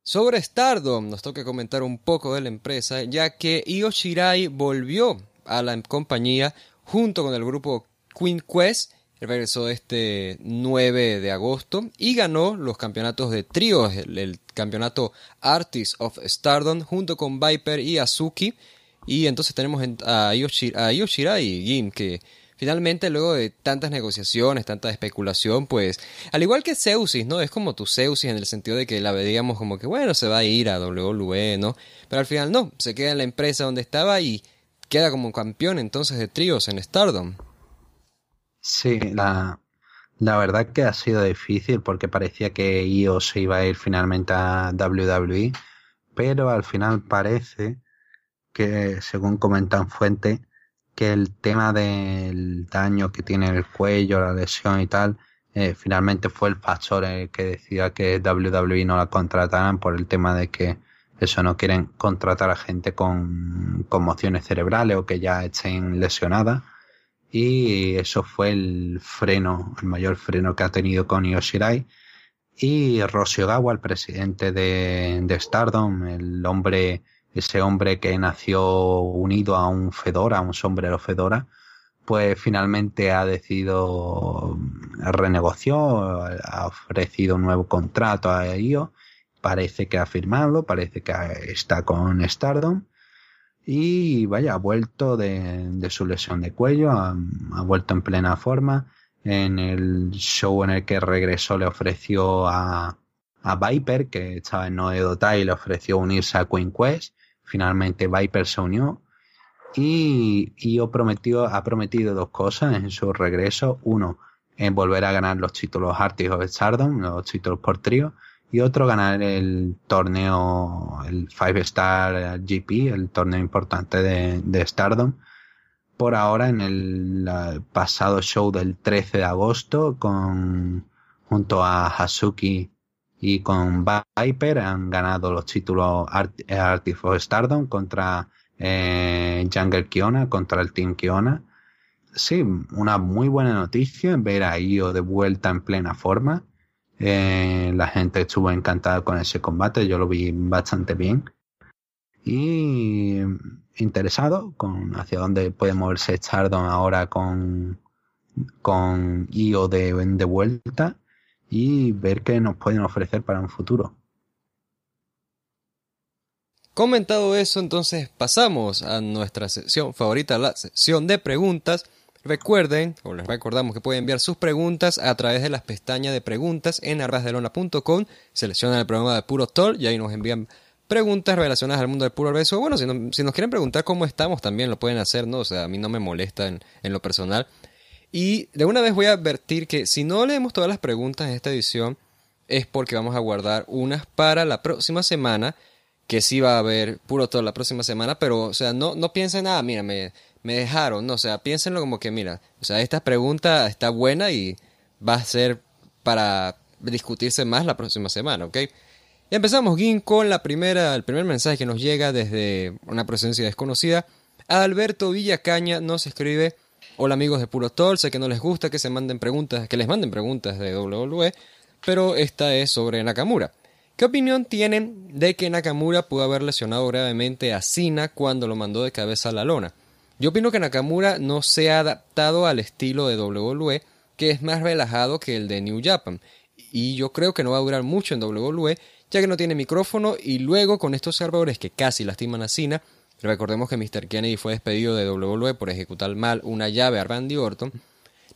Sobre Stardom, nos toca comentar un poco de la empresa, ya que Io Shirai volvió a la compañía junto con el grupo Queen Quest. Regresó este 9 de agosto y ganó los campeonatos de tríos, el, campeonato Artist of Stardom junto con Viper y Azuki. Y entonces tenemos a, Yoshira, y Jim que finalmente luego de tantas negociaciones, tanta especulación, pues al igual que Zeusis, ¿no? Es como tu Zeusis en el sentido de que la veíamos como que bueno, se va a ir a WWE, ¿no? Pero al final no, se queda en la empresa donde estaba y queda como campeón entonces de tríos en Stardom. Sí, la, la verdad que ha sido difícil porque parecía que IO se iba a ir finalmente a WWE, pero al final parece que, según comentan fuente, que el tema del daño que tiene el cuello, la lesión y tal, eh, finalmente fue el factor el que decía que WWE no la contrataran por el tema de que eso no quieren contratar a gente con conmociones cerebrales o que ya estén lesionadas. Y eso fue el freno, el mayor freno que ha tenido con Yoshirai. Y Rosio Gawa, el presidente de, de Stardom, el hombre, ese hombre que nació unido a un Fedora, a un sombrero Fedora, pues finalmente ha decidido, renegoció, ha ofrecido un nuevo contrato a ellos parece que ha firmado, parece que está con Stardom. Y vaya, ha vuelto de, su lesión de cuello, ha, vuelto en plena forma. En el show en el que regresó le ofreció a, a Viper, que estaba en Noedotai, y le ofreció unirse a Queen Quest. Finalmente Viper se unió. Y, y prometió, ha prometido dos cosas en su regreso. Uno, volver a ganar los títulos Artis of Stardom, los títulos por trío y otro ganar el torneo, el Five Star GP, el torneo importante de, de Stardom. Por ahora en el pasado show del 13 de agosto con junto a Hasuki y con Viper han ganado los títulos Art, Artist of Stardom contra eh, Jungle Kiona, contra el Team Kiona. Sí, una muy buena noticia ver a Io de vuelta en plena forma eh, la gente estuvo encantada con ese combate, yo lo vi bastante bien. Y interesado con hacia dónde puede moverse Stardom ahora con con IO de, de vuelta y ver qué nos pueden ofrecer para un futuro. Comentado eso, entonces pasamos a nuestra sección favorita, la sección de preguntas. Recuerden, o les recordamos que pueden enviar sus preguntas a través de las pestañas de preguntas en arbasdelona.com, seleccionan el programa de Puro Talk y ahí nos envían preguntas relacionadas al mundo del puro beso. Bueno, si, nos quieren preguntar cómo estamos, también lo pueden hacer, ¿no? O sea, a mí no me molesta en lo personal. Y de una vez voy a advertir que si no leemos todas las preguntas en esta edición, es porque vamos a guardar unas para la próxima semana que sí va a haber puro todo la próxima semana, pero, o sea, no, no piensen nada, mira, me, me dejaron, no, o sea, piénsenlo como que, mira, o sea, esta pregunta está buena y va a ser para discutirse más la próxima semana, ¿ok? Y empezamos, Gin, con la primera, el primer mensaje que nos llega desde una presencia desconocida. Alberto Villacaña nos escribe, hola amigos de Puro Tol, sé que no les gusta que se manden preguntas, que les manden preguntas de WWE, pero esta es sobre Nakamura. ¿Qué opinión tienen de que Nakamura pudo haber lesionado gravemente a Cena cuando lo mandó de cabeza a la lona? Yo opino que Nakamura no se ha adaptado al estilo de WWE, que es más relajado que el de New Japan, y yo creo que no va a durar mucho en WWE, ya que no tiene micrófono y luego con estos servidores que casi lastiman a Cena, recordemos que Mr. Kennedy fue despedido de WWE por ejecutar mal una llave a Randy Orton,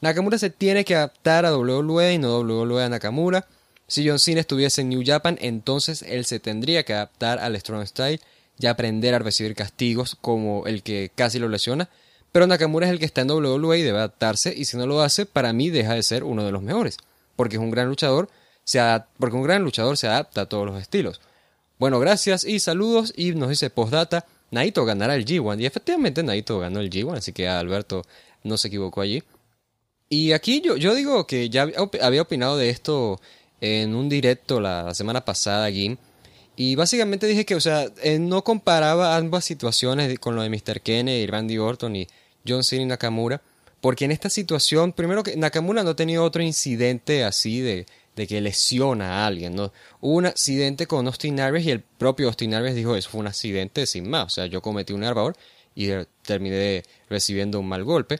Nakamura se tiene que adaptar a WWE y no WWE a Nakamura, si John Cena estuviese en New Japan, entonces él se tendría que adaptar al Strong Style y aprender a recibir castigos como el que casi lo lesiona. Pero Nakamura es el que está en WWE y debe adaptarse, y si no lo hace, para mí deja de ser uno de los mejores. Porque es un gran luchador, se porque un gran luchador se adapta a todos los estilos. Bueno, gracias y saludos. Y nos dice postdata, Naito ganará el G1. Y efectivamente Naito ganó el G1, así que Alberto no se equivocó allí. Y aquí yo, yo digo que ya había opinado de esto en un directo la, semana pasada aquí. Y básicamente dije que, o sea, eh, no comparaba ambas situaciones con lo de Mr. Kennedy, Randy Orton y John Cena y Nakamura. Porque en esta situación, primero que Nakamura no ha tenido otro incidente así de, de que lesiona a alguien, ¿no? Hubo un accidente con Austin Aries y el propio Austin Aries dijo, eso fue un accidente sin más, o sea, yo cometí un error y terminé recibiendo un mal golpe.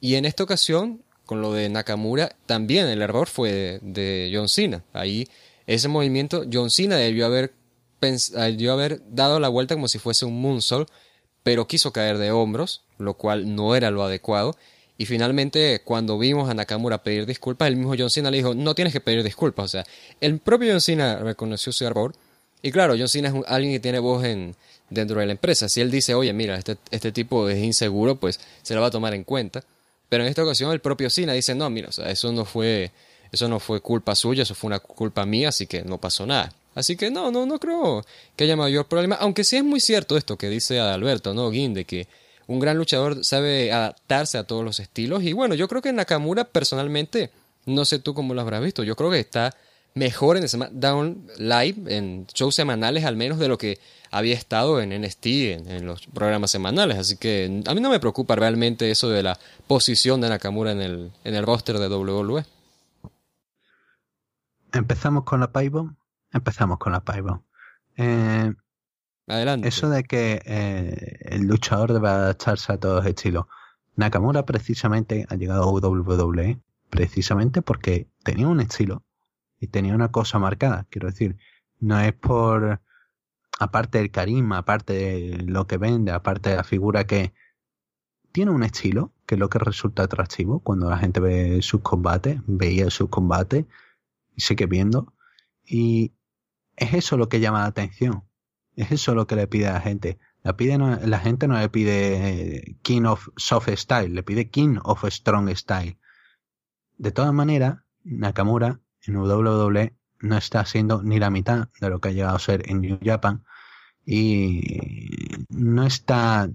Y en esta ocasión, con lo de Nakamura, también el error fue de, John Cena. Ahí ese movimiento, John Cena debió haber, debió haber dado la vuelta como si fuese un moonsault, pero quiso caer de hombros, lo cual no era lo adecuado. Y finalmente, cuando vimos a Nakamura pedir disculpas, el mismo John Cena le dijo, no tienes que pedir disculpas. O sea, el propio John Cena reconoció su error. Y claro, John Cena es alguien que tiene voz en, dentro de la empresa. Si él dice, oye, mira, este, este tipo es inseguro, pues se lo va a tomar en cuenta. Pero en esta ocasión el propio Cena dice, no, mira, o sea, eso no fue, eso no fue culpa suya, eso fue una culpa mía, así que no pasó nada. Así que no, no, no creo que haya mayor problema, aunque sí es muy cierto esto que dice Alberto, ¿no? Guin, de que un gran luchador sabe adaptarse a todos los estilos. Y bueno, yo creo que Nakamura personalmente, no sé tú cómo lo habrás visto, yo creo que está mejor en SmackDown Live, en shows semanales al menos de lo que había estado en NXT, en, los programas semanales. Así que a mí no me preocupa realmente eso de la posición de Nakamura en el, en el roster de WWE. Empezamos con la Paibo. Empezamos con la Paibo. Eh, Adelante. Eso de que eh, el luchador debe adaptarse a todos los estilos. Nakamura precisamente ha llegado a WWE precisamente porque tenía un estilo y tenía una cosa marcada. Quiero decir, no es por, aparte del carisma, aparte de lo que vende, aparte de la figura que tiene un estilo, que es lo que resulta atractivo cuando la gente ve sus combates, veía sus combates y sigue viendo. Y es eso lo que llama la atención. Es eso lo que le pide a la gente. La, gente no le pide King of Soft Style, le pide King of Strong Style. De todas maneras, Nakamura en WWE no está haciendo ni la mitad de lo que ha llegado a ser en New Japan y no está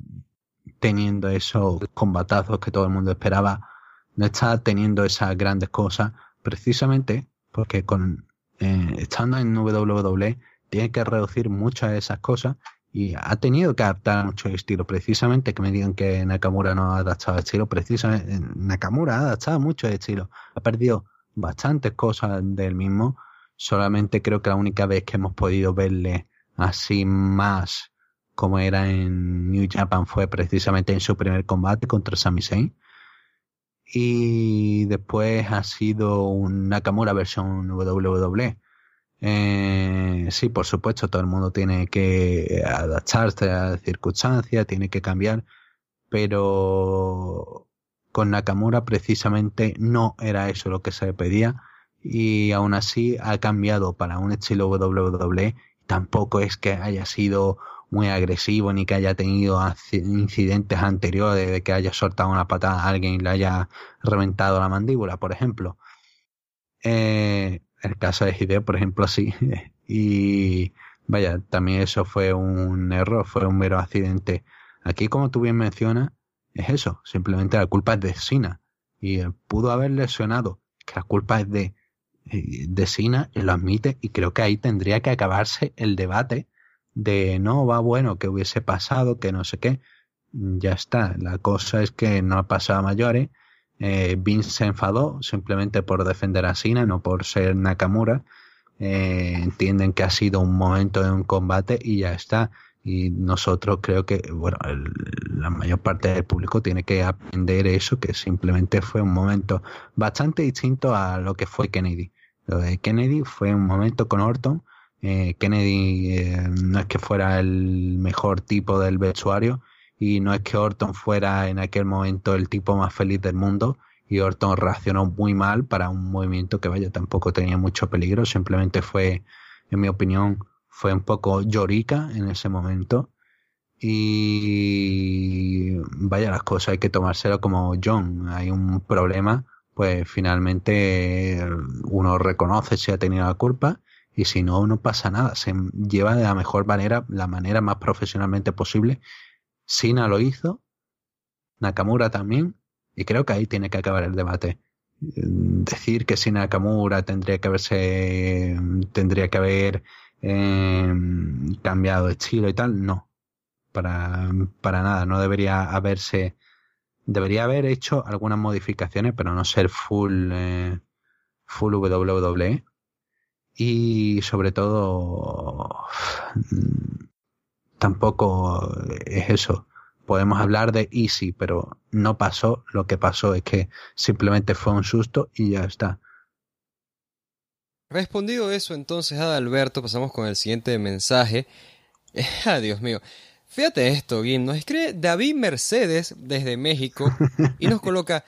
teniendo esos combatazos que todo el mundo esperaba, no está teniendo esas grandes cosas, precisamente porque con eh, estando en WWE tiene que reducir muchas de esas cosas y ha tenido que adaptar mucho el estilo. Precisamente que me digan que Nakamura no ha adaptado el estilo, precisamente Nakamura ha adaptado mucho el estilo, ha perdido bastantes cosas del mismo. Solamente creo que la única vez que hemos podido verle así más como era en New Japan fue precisamente en su primer combate contra Sami Zayn. Y después ha sido un Nakamura versión WWE. Eh, sí, por supuesto, todo el mundo tiene que adaptarse a las circunstancias, tiene que cambiar, pero con Nakamura precisamente no era eso lo que se pedía y aún así ha cambiado para un estilo WWE. Tampoco es que haya sido muy agresivo ni que haya tenido incidentes anteriores de que haya soltado una patada a alguien y le haya reventado la mandíbula, por ejemplo. Eh, el caso de Hideo, por ejemplo, sí. *laughs* y vaya, también eso fue un error, fue un mero accidente. Aquí, como tú bien mencionas, es eso, simplemente la culpa es de Sina. Y pudo haber lesionado, que la culpa es de, de Sina, y lo admite, y creo que ahí tendría que acabarse el debate de no va bueno que hubiese pasado, que no sé qué. Ya está, la cosa es que no ha pasado a mayores eh, Vince se enfadó simplemente por defender a Sina, no por ser Nakamura. Eh, entienden que ha sido un momento de un combate y ya está. Y nosotros creo que, bueno, la mayor parte del público tiene que aprender eso, que simplemente fue un momento bastante distinto a lo que fue Kennedy. Lo de Kennedy fue un momento con Orton. Eh, Kennedy eh, no es que fuera el mejor tipo del vestuario, y no es que Orton fuera en aquel momento el tipo más feliz del mundo y Orton reaccionó muy mal para un movimiento que vaya tampoco tenía mucho peligro, simplemente fue, en mi opinión, fue un poco llorica en ese momento. Y vaya las cosas hay que tomárselo como John, hay un problema, pues finalmente uno reconoce si ha tenido la culpa y si no, no pasa nada, se lleva de la mejor manera, la manera más profesionalmente posible Sina lo hizo, Nakamura también, y creo que ahí tiene que acabar el debate. Decir que si Nakamura tendría que haberse, tendría que haber em, cambiado de estilo y tal, no. Para, para nada, no debería haberse, debería haber hecho algunas modificaciones, pero no ser full, eh, full WWE. Y sobre todo, tampoco es eso. Podemos hablar de easy, pero no pasó. Lo que pasó es que simplemente fue un susto y ya está. Respondido eso, entonces, Adalberto, pasamos con el siguiente mensaje. *laughs* ah, Dios mío. Fíjate esto, Gim. Nos escribe David Mercedes desde México y nos coloca.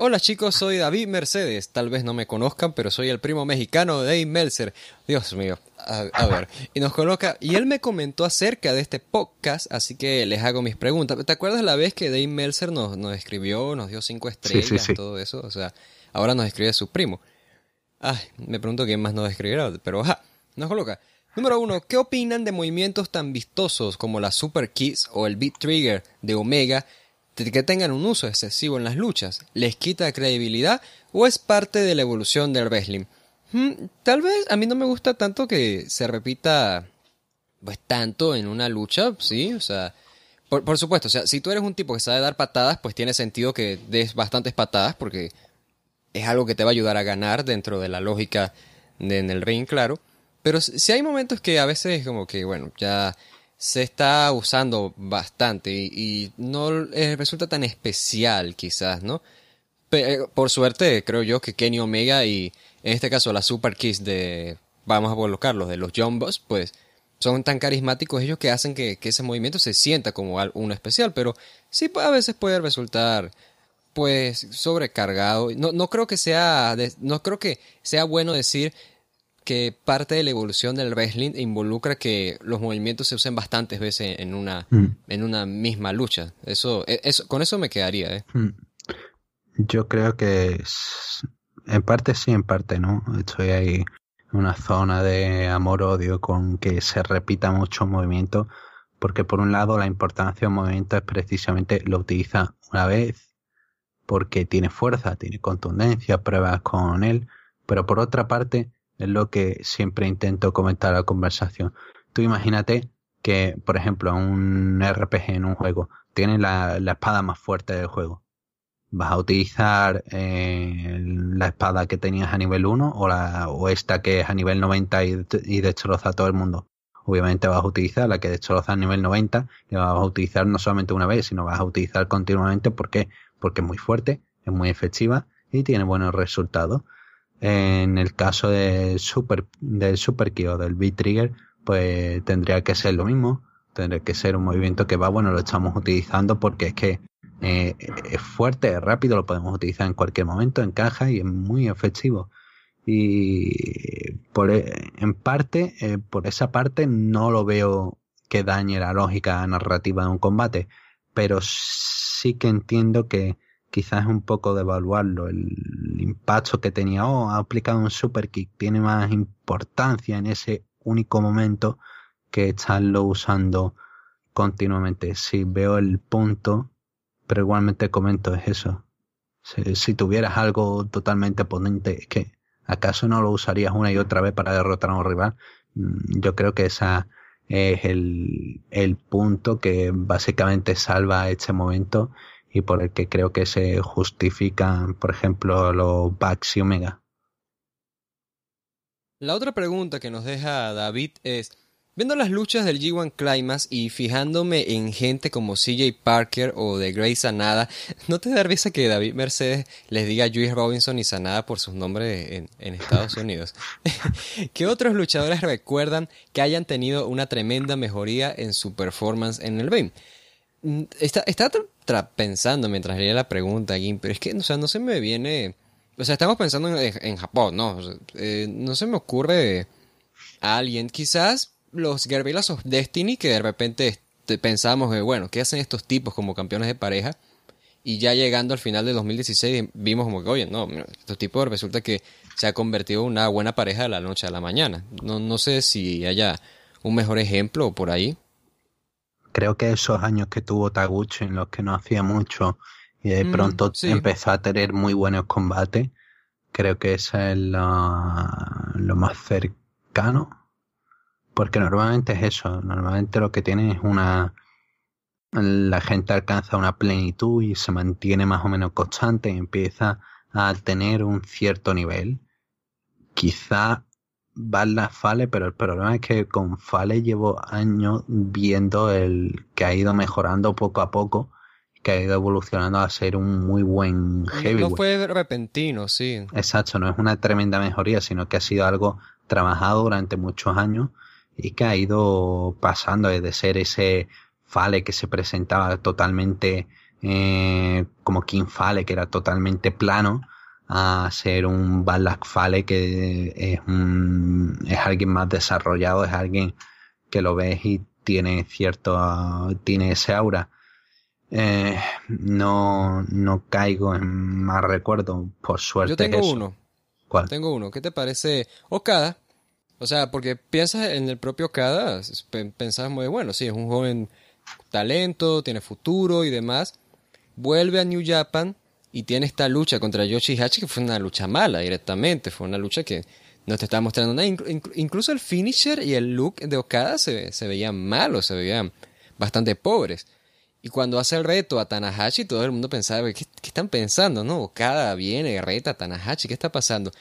Hola chicos, soy David Mercedes. Tal vez no me conozcan, pero soy el primo mexicano de Dave Meltzer. Dios mío, a, ver. Y nos coloca, y él me comentó acerca de este podcast, así que les hago mis preguntas. ¿Te acuerdas la vez que Dave Meltzer nos, nos escribió, nos dio cinco estrellas, y todo eso? O sea, ahora nos escribe su primo. Ay, me pregunto quién más nos escribirá, pero ajá, nos coloca. Número uno, ¿qué opinan de movimientos tan vistosos como la Super Kiss o el Beat Trigger de Omega que tengan un uso excesivo en las luchas? ¿Les quita credibilidad o es parte de la evolución del wrestling? Hmm, tal vez a mí no me gusta tanto que se repita pues tanto en una lucha, sí, o sea, por, supuesto, o sea, si tú eres un tipo que sabe dar patadas, pues tiene sentido que des bastantes patadas porque es algo que te va a ayudar a ganar dentro de la lógica en el ring, claro. Pero si hay momentos que a veces como que, bueno, ya se está usando bastante y, no resulta tan especial quizás, ¿no? Eh, por suerte creo yo que Kenny Omega y en este caso la Super Kiss de, vamos a colocarlos, de los Jumbos, pues son tan carismáticos ellos que hacen que, ese movimiento se sienta como uno especial, pero sí a veces puede resultar pues sobrecargado. No, no creo que sea, no creo que sea bueno decir que parte de la evolución del wrestling involucra que los movimientos se usen bastantes veces en una, mm. en una misma lucha. Eso, e, eso, con eso me quedaría. ¿eh? Mm. Yo creo que en parte sí, en parte no. Estoy ahí en una zona de amor-odio con que se repita mucho movimiento, porque por un lado la importancia del movimiento es precisamente lo utiliza una vez, porque tiene fuerza, tiene contundencia, pruebas con él, pero por otra parte es lo que siempre intento comentar a la conversación. Tú imagínate que, por ejemplo, un RPG en un juego tiene la, espada más fuerte del juego. ¿Vas a utilizar eh, la espada que tenías a nivel 1 o, la, o esta que es a nivel 90 y, y destroza a todo el mundo? Obviamente vas a utilizar la que destroza a nivel 90 y la vas a utilizar no solamente una vez, sino vas a utilizar continuamente. ¿Por qué? Porque es muy fuerte, es muy efectiva y tiene buenos resultados. En el caso de super, del Super Key o del B-Trigger, pues tendría que ser lo mismo. Tendría que ser un movimiento que va, bueno, lo estamos utilizando porque es que eh, es fuerte, es rápido, lo podemos utilizar en cualquier momento, encaja y es muy efectivo. Y por, e, en parte, eh, por esa parte, no lo veo que dañe la lógica narrativa de un combate, pero sí que entiendo que quizás es un poco de evaluarlo. El impacto que tenía, oh, ha aplicado un super kick, tiene más importancia en ese único momento que estarlo usando continuamente. Si veo el punto, pero igualmente comento es eso. Si, tuvieras algo totalmente potente, que ¿acaso no lo usarías una y otra vez para derrotar a un rival? Mm, yo creo que esa es el, el punto que básicamente salva este momento y por el que creo que se justifican, por ejemplo, los Bucks y Omega. La otra pregunta que nos deja David es, viendo las luchas del G1 Climax y fijándome en gente como CJ Parker o de Grace Sanada, ¿no te da risa que David Mercedes les diga Juice Robinson y Sanada por sus nombres en, Estados Unidos? *laughs* ¿Qué otros luchadores recuerdan que hayan tenido una tremenda mejoría en su performance en el ring? Mm, está, pensando mientras leía la pregunta, aquí, pero es que, o sea, no se me viene... O sea, estamos pensando en, Japón, ¿no? Eh, no se me ocurre a alguien. Quizás los Guerrillas of Destiny, que de repente pensamos, bueno, ¿qué hacen estos tipos como campeones de pareja? Y ya llegando al final de 2016 vimos como que, oye, no, estos tipos resulta que se ha convertido en una buena pareja de la noche a la mañana. No, no sé si haya un mejor ejemplo por ahí creo que esos años que tuvo Taguchi en los que no hacía mucho y de mm, pronto empezó a tener muy buenos combates, creo que esa es lo, más cercano. Porque normalmente es eso, normalmente lo que tiene es una... La gente alcanza una plenitud y se mantiene más o menos constante y empieza a tener un cierto nivel. Quizá la Fale, pero el problema es que con Fale llevo años viendo el que ha ido mejorando poco a poco, que ha ido evolucionando a ser un muy buen heavy. No fue repentino, sí. Exacto, no es una tremenda mejoría, sino que ha sido algo trabajado durante muchos años y que ha ido pasando de ser ese Fale que se presentaba totalmente eh, como King Fale, que era totalmente plano, a ser un Balak Fale que es, un, es alguien más desarrollado, es alguien que lo ves y tiene cierto, tiene ese aura. Eh, no, no caigo en más recuerdo, por suerte. Yo tengo uno. ¿Cuál? Tengo uno. ¿Qué te parece Okada? O sea, porque piensas en el propio Okada, pensás muy bueno, sí, es un joven talento, tiene futuro y demás. Vuelve a New Japan y tiene esta lucha contra Yoshihachi que fue una lucha mala directamente, fue una lucha que no te estaba mostrando nada. incluso el finisher y el look de Okada se, veían malos, se veían bastante pobres. Y cuando hace el reto a Tanahashi, todo el mundo pensaba, ¿qué, están pensando? No, Okada viene, reta a Tanahashi, ¿qué está pasando?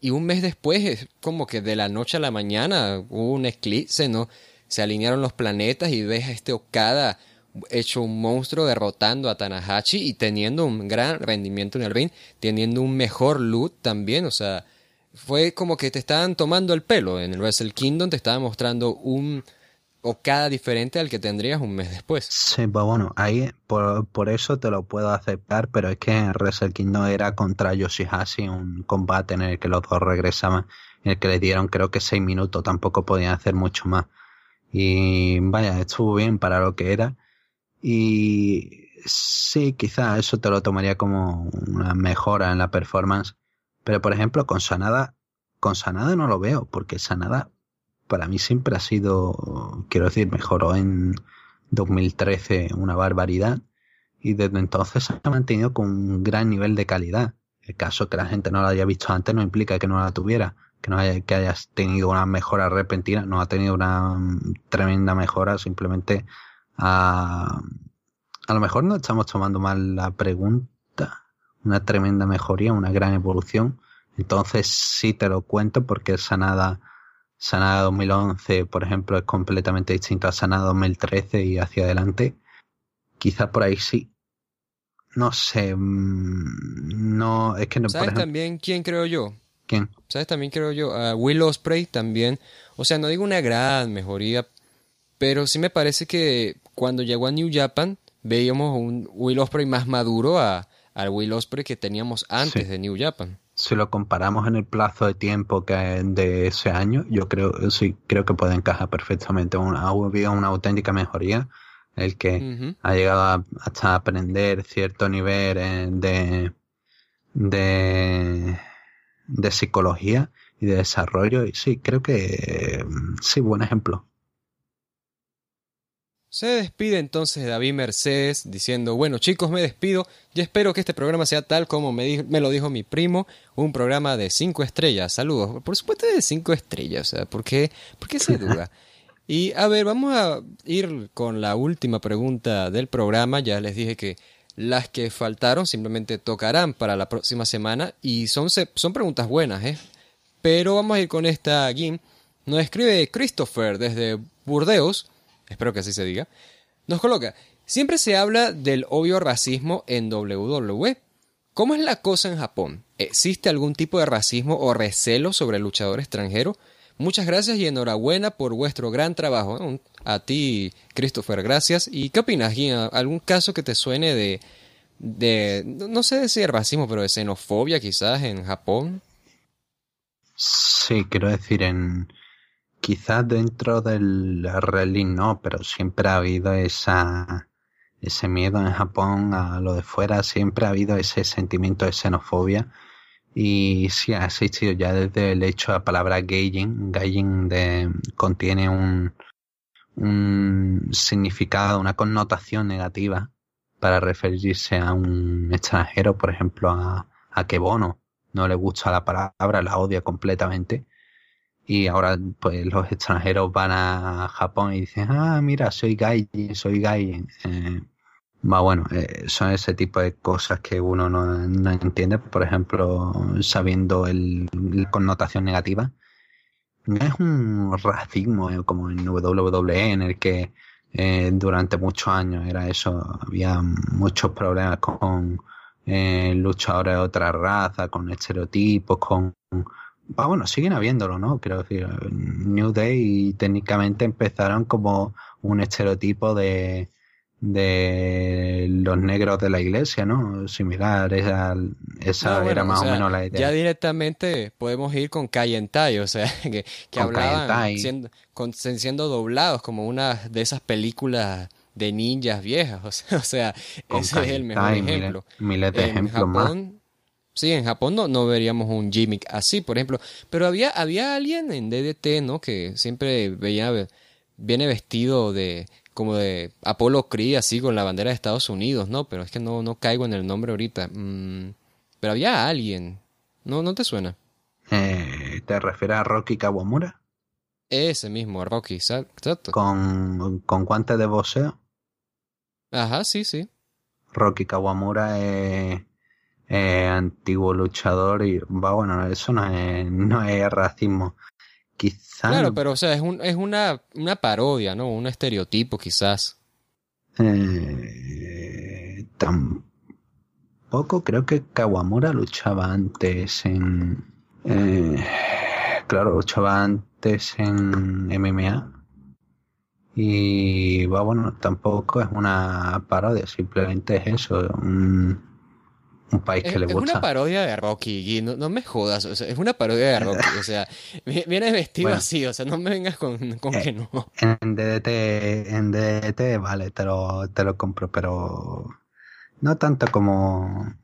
Y un mes después, es como que de la noche a la mañana hubo un eclipse, ¿no? Se alinearon los planetas y ves este Okada hecho un monstruo derrotando a Tanahashi y teniendo un gran rendimiento en el ring, teniendo un mejor loot también, o sea, fue como que te estaban tomando el pelo. En el Wrestle Kingdom te estaban mostrando un Okada diferente al que tendrías un mes después. Sí, pues bueno, ahí por, por eso te lo puedo aceptar, pero es que en Wrestle Kingdom era contra Yoshihashi, un combate en el que los dos regresaban, en el que le dieron creo que seis minutos, tampoco podían hacer mucho más. Y vaya, estuvo bien para lo que era y sí, quizá eso te lo tomaría como una mejora en la performance. Pero por ejemplo, con Sanada, con Sanada no lo veo, porque Sanada para mí siempre ha sido, quiero decir, mejoró en 2013 una barbaridad y desde entonces ha mantenido con un gran nivel de calidad. El caso que la gente no la haya visto antes no implica que no la tuviera, que no haya, que hayas tenido una mejora repentina, no ha tenido una tremenda mejora, simplemente a, a lo mejor no estamos tomando mal la pregunta, una tremenda mejoría, una gran evolución. Entonces sí te lo cuento porque Sanada, Sanada 2011, por ejemplo, es completamente distinto a Sanada 2013 y hacia adelante. Quizás por ahí sí. no sé, mm, no, es que no, ¿Sabes también quién creo yo? ¿Quién? ¿Sabes también creo yo? a Will Osprey también, o sea, no digo una gran mejoría, pero sí me parece que cuando llegó a New Japan veíamos un Will Osprey más maduro a, al Will Osprey que teníamos antes de New Japan. Si lo comparamos en el plazo de tiempo que de ese año, yo creo sí creo que puede encajar perfectamente. ha habido una auténtica mejoría el que ha llegado hasta aprender cierto nivel eh, de, de, de psicología y de desarrollo. Y sí, creo que sí, buen ejemplo. Se despide entonces David Mercedes diciendo, bueno chicos, me despido y espero que este programa sea tal como me, me lo dijo mi primo, un programa de cinco estrellas. Saludos. Por supuesto de cinco estrellas, o sea, ¿por qué, ¿por qué se duda? *laughs* Y a ver, vamos a ir con la última pregunta del programa. Ya les dije que las que faltaron simplemente tocarán para la próxima semana y son, son preguntas buenas, ¿eh? Pero vamos a ir con esta GIM. Nos escribe Christopher desde Burdeos, espero que así se diga. Nos coloca, siempre se habla del obvio racismo en WWE. ¿Cómo es la cosa en Japón? ¿Existe algún tipo de racismo o recelo sobre el luchador extranjero? Muchas gracias y enhorabuena por vuestro gran trabajo. A ti, Christopher, gracias. ¿Y qué opinas, ¿Algún caso que te suene de, de, no sé si racismo, pero de xenofobia quizás en Japón? Sí, quiero decir, en quizás dentro del rally no, pero siempre ha habido esa ese miedo en Japón a lo de fuera, siempre ha habido ese sentimiento de xenofobia y sí, ha existido ya desde el hecho de la palabra gaijin. Gaijin de, contiene un, un significado, una connotación negativa para referirse a un extranjero, por ejemplo, a, a Kebono. No le gusta la palabra, la odia completamente. Y ahora, pues, los extranjeros van a Japón y dicen, ah, mira, soy gaijin, soy gaijin. Eh, bueno, eh, son ese tipo de cosas que uno no, entiende, por ejemplo, sabiendo el, la connotación negativa. No es un racismo eh, como en WWE en el que eh, durante muchos años era eso, había muchos problemas con luchadores de otra raza, con estereotipos, con... Ah, bueno, siguen habiéndolo, ¿no? Creo que New Day técnicamente empezaron como un estereotipo de de los negros de la iglesia, ¿no? Similar, esa, esa era más o, menos la idea. Ya directamente podemos ir con Kayentai, o sea, *laughs* que, que hablaban siendo, siendo doblados como una de esas películas de ninjas viejas, *laughs* o sea, ese es el mejor ejemplo. Miles, de ejemplos más. Sí, en Japón no, no veríamos un gimmick así, por ejemplo. Pero había, había alguien en DDT, ¿no? Que siempre veía, viene vestido de, como de Apolo Creed, así con la bandera de Estados Unidos, ¿no? Pero es que no, no caigo en el nombre ahorita. Mm, pero había alguien. ¿No, no te suena? Eh, ¿Te refieres a Rocky Kawamura? Ese mismo, Rocky, exacto. ¿Con, con guantes de boxeo? Ajá, sí, sí. Rocky Kawamura es, antiguo luchador y va bueno, eso no es, *laughs* no es racismo. Claro, pero o sea, es, un, es una, una parodia, ¿no? Un estereotipo quizás. Eh, tampoco creo que Kawamura luchaba antes en... Eh, claro, luchaba antes en MMA. Y bueno, tampoco es una parodia, simplemente es eso, un, un país que le gusta. Es una parodia de Rocky, no, me jodas, es una parodia de Rocky, o sea, viene vestido así, o sea, no me vengas con, con que no. En DDT, en DDT, vale, te lo, te lo compro, pero no tanto como,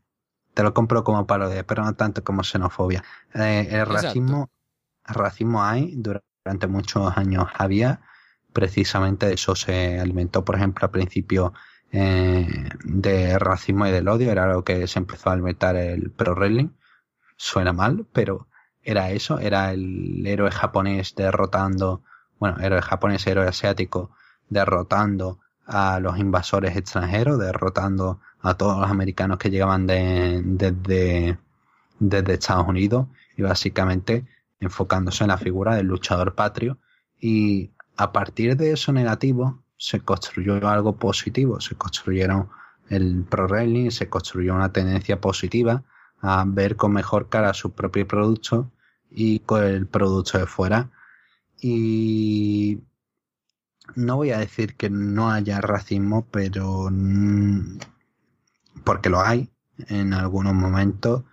te lo compro como parodia, pero no tanto como xenofobia. Eh, el racismo, el racismo hay, durante muchos años había, precisamente eso se alimentó, por ejemplo, al principio eh, de racismo y del odio, era lo que se empezó a alimentar el pro wrestling. Suena mal, pero era eso, era el héroe japonés derrotando, bueno, héroe japonés, héroe asiático, derrotando a los invasores extranjeros, derrotando a todos los americanos que llegaban de, desde, desde Estados Unidos y básicamente enfocándose en la figura del luchador patrio y a partir de eso negativo se construyó algo positivo, se construyeron el Pro se construyó una tendencia positiva a ver con mejor cara su propio producto y con el producto de fuera. Y no voy a decir que no haya racismo, pero porque lo hay en algunos momentos.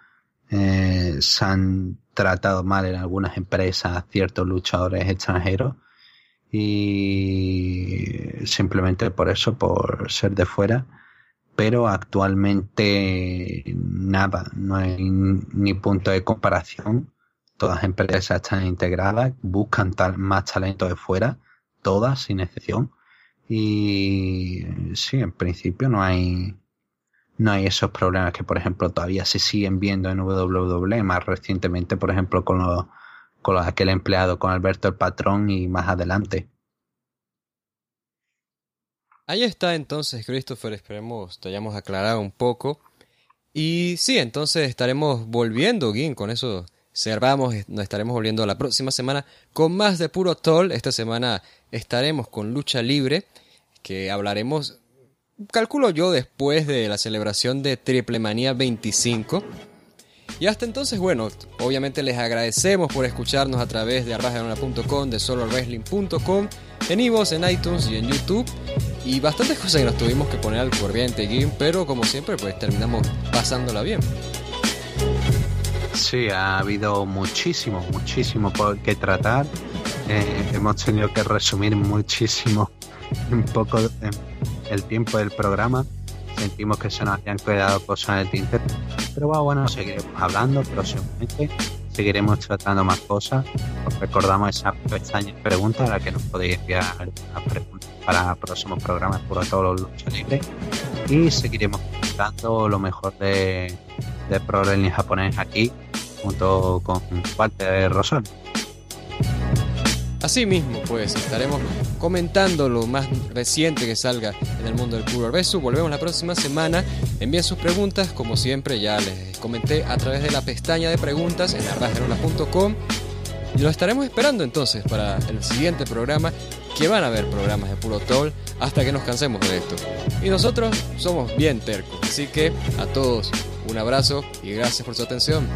Eh, se han tratado mal en algunas empresas ciertos luchadores extranjeros y simplemente por eso, por ser de fuera. Pero actualmente nada, no hay ni punto de comparación. Todas las empresas están integradas, buscan tal, más talento de fuera, todas sin excepción. Y sí, en principio no hay, no hay esos problemas que, por ejemplo, todavía se siguen viendo en WWE, más recientemente, por ejemplo, con los con aquel empleado, con Alberto el patrón y más adelante. Ahí está entonces, Christopher, esperemos te hayamos aclarado un poco. Y sí, entonces estaremos volviendo, Gin, con eso cerramos, nos estaremos volviendo la próxima semana con más de Puro Toll. Esta semana estaremos con Lucha Libre, que hablaremos, calculo yo, después de la celebración de Triple Manía 25 y hasta entonces, bueno, obviamente les agradecemos por escucharnos a través de arrasganona.com, de solowrestling.com, en Ivos, en iTunes y en YouTube. Y bastantes cosas que nos tuvimos que poner al corriente, Game, pero como siempre, pues terminamos pasándola bien. Sí, ha habido muchísimo, muchísimo por qué tratar. Eh, hemos tenido que resumir muchísimo *laughs* un poco el tiempo del programa sentimos que se nos habían quedado cosas en el tintero. Pero bueno, seguiremos hablando próximamente, seguiremos tratando más cosas. Os recordamos esa pestaña de preguntas a la que nos podéis enviar preguntas para próximos programas por todos los luchas libres. Y seguiremos contando lo mejor de, de Pro Wrestling japonés aquí, junto con Walter Rosón. Asimismo, pues estaremos comentando lo más reciente que salga en el mundo del puro versus. Volvemos la próxima semana. Envíen sus preguntas, como siempre, ya les comenté a través de la pestaña de preguntas en arrasderona.com. Y lo estaremos esperando entonces para el siguiente programa, que van a haber programas de puro toll hasta que nos cansemos de esto. Y nosotros somos bien tercos, así que a todos un abrazo y gracias por su atención.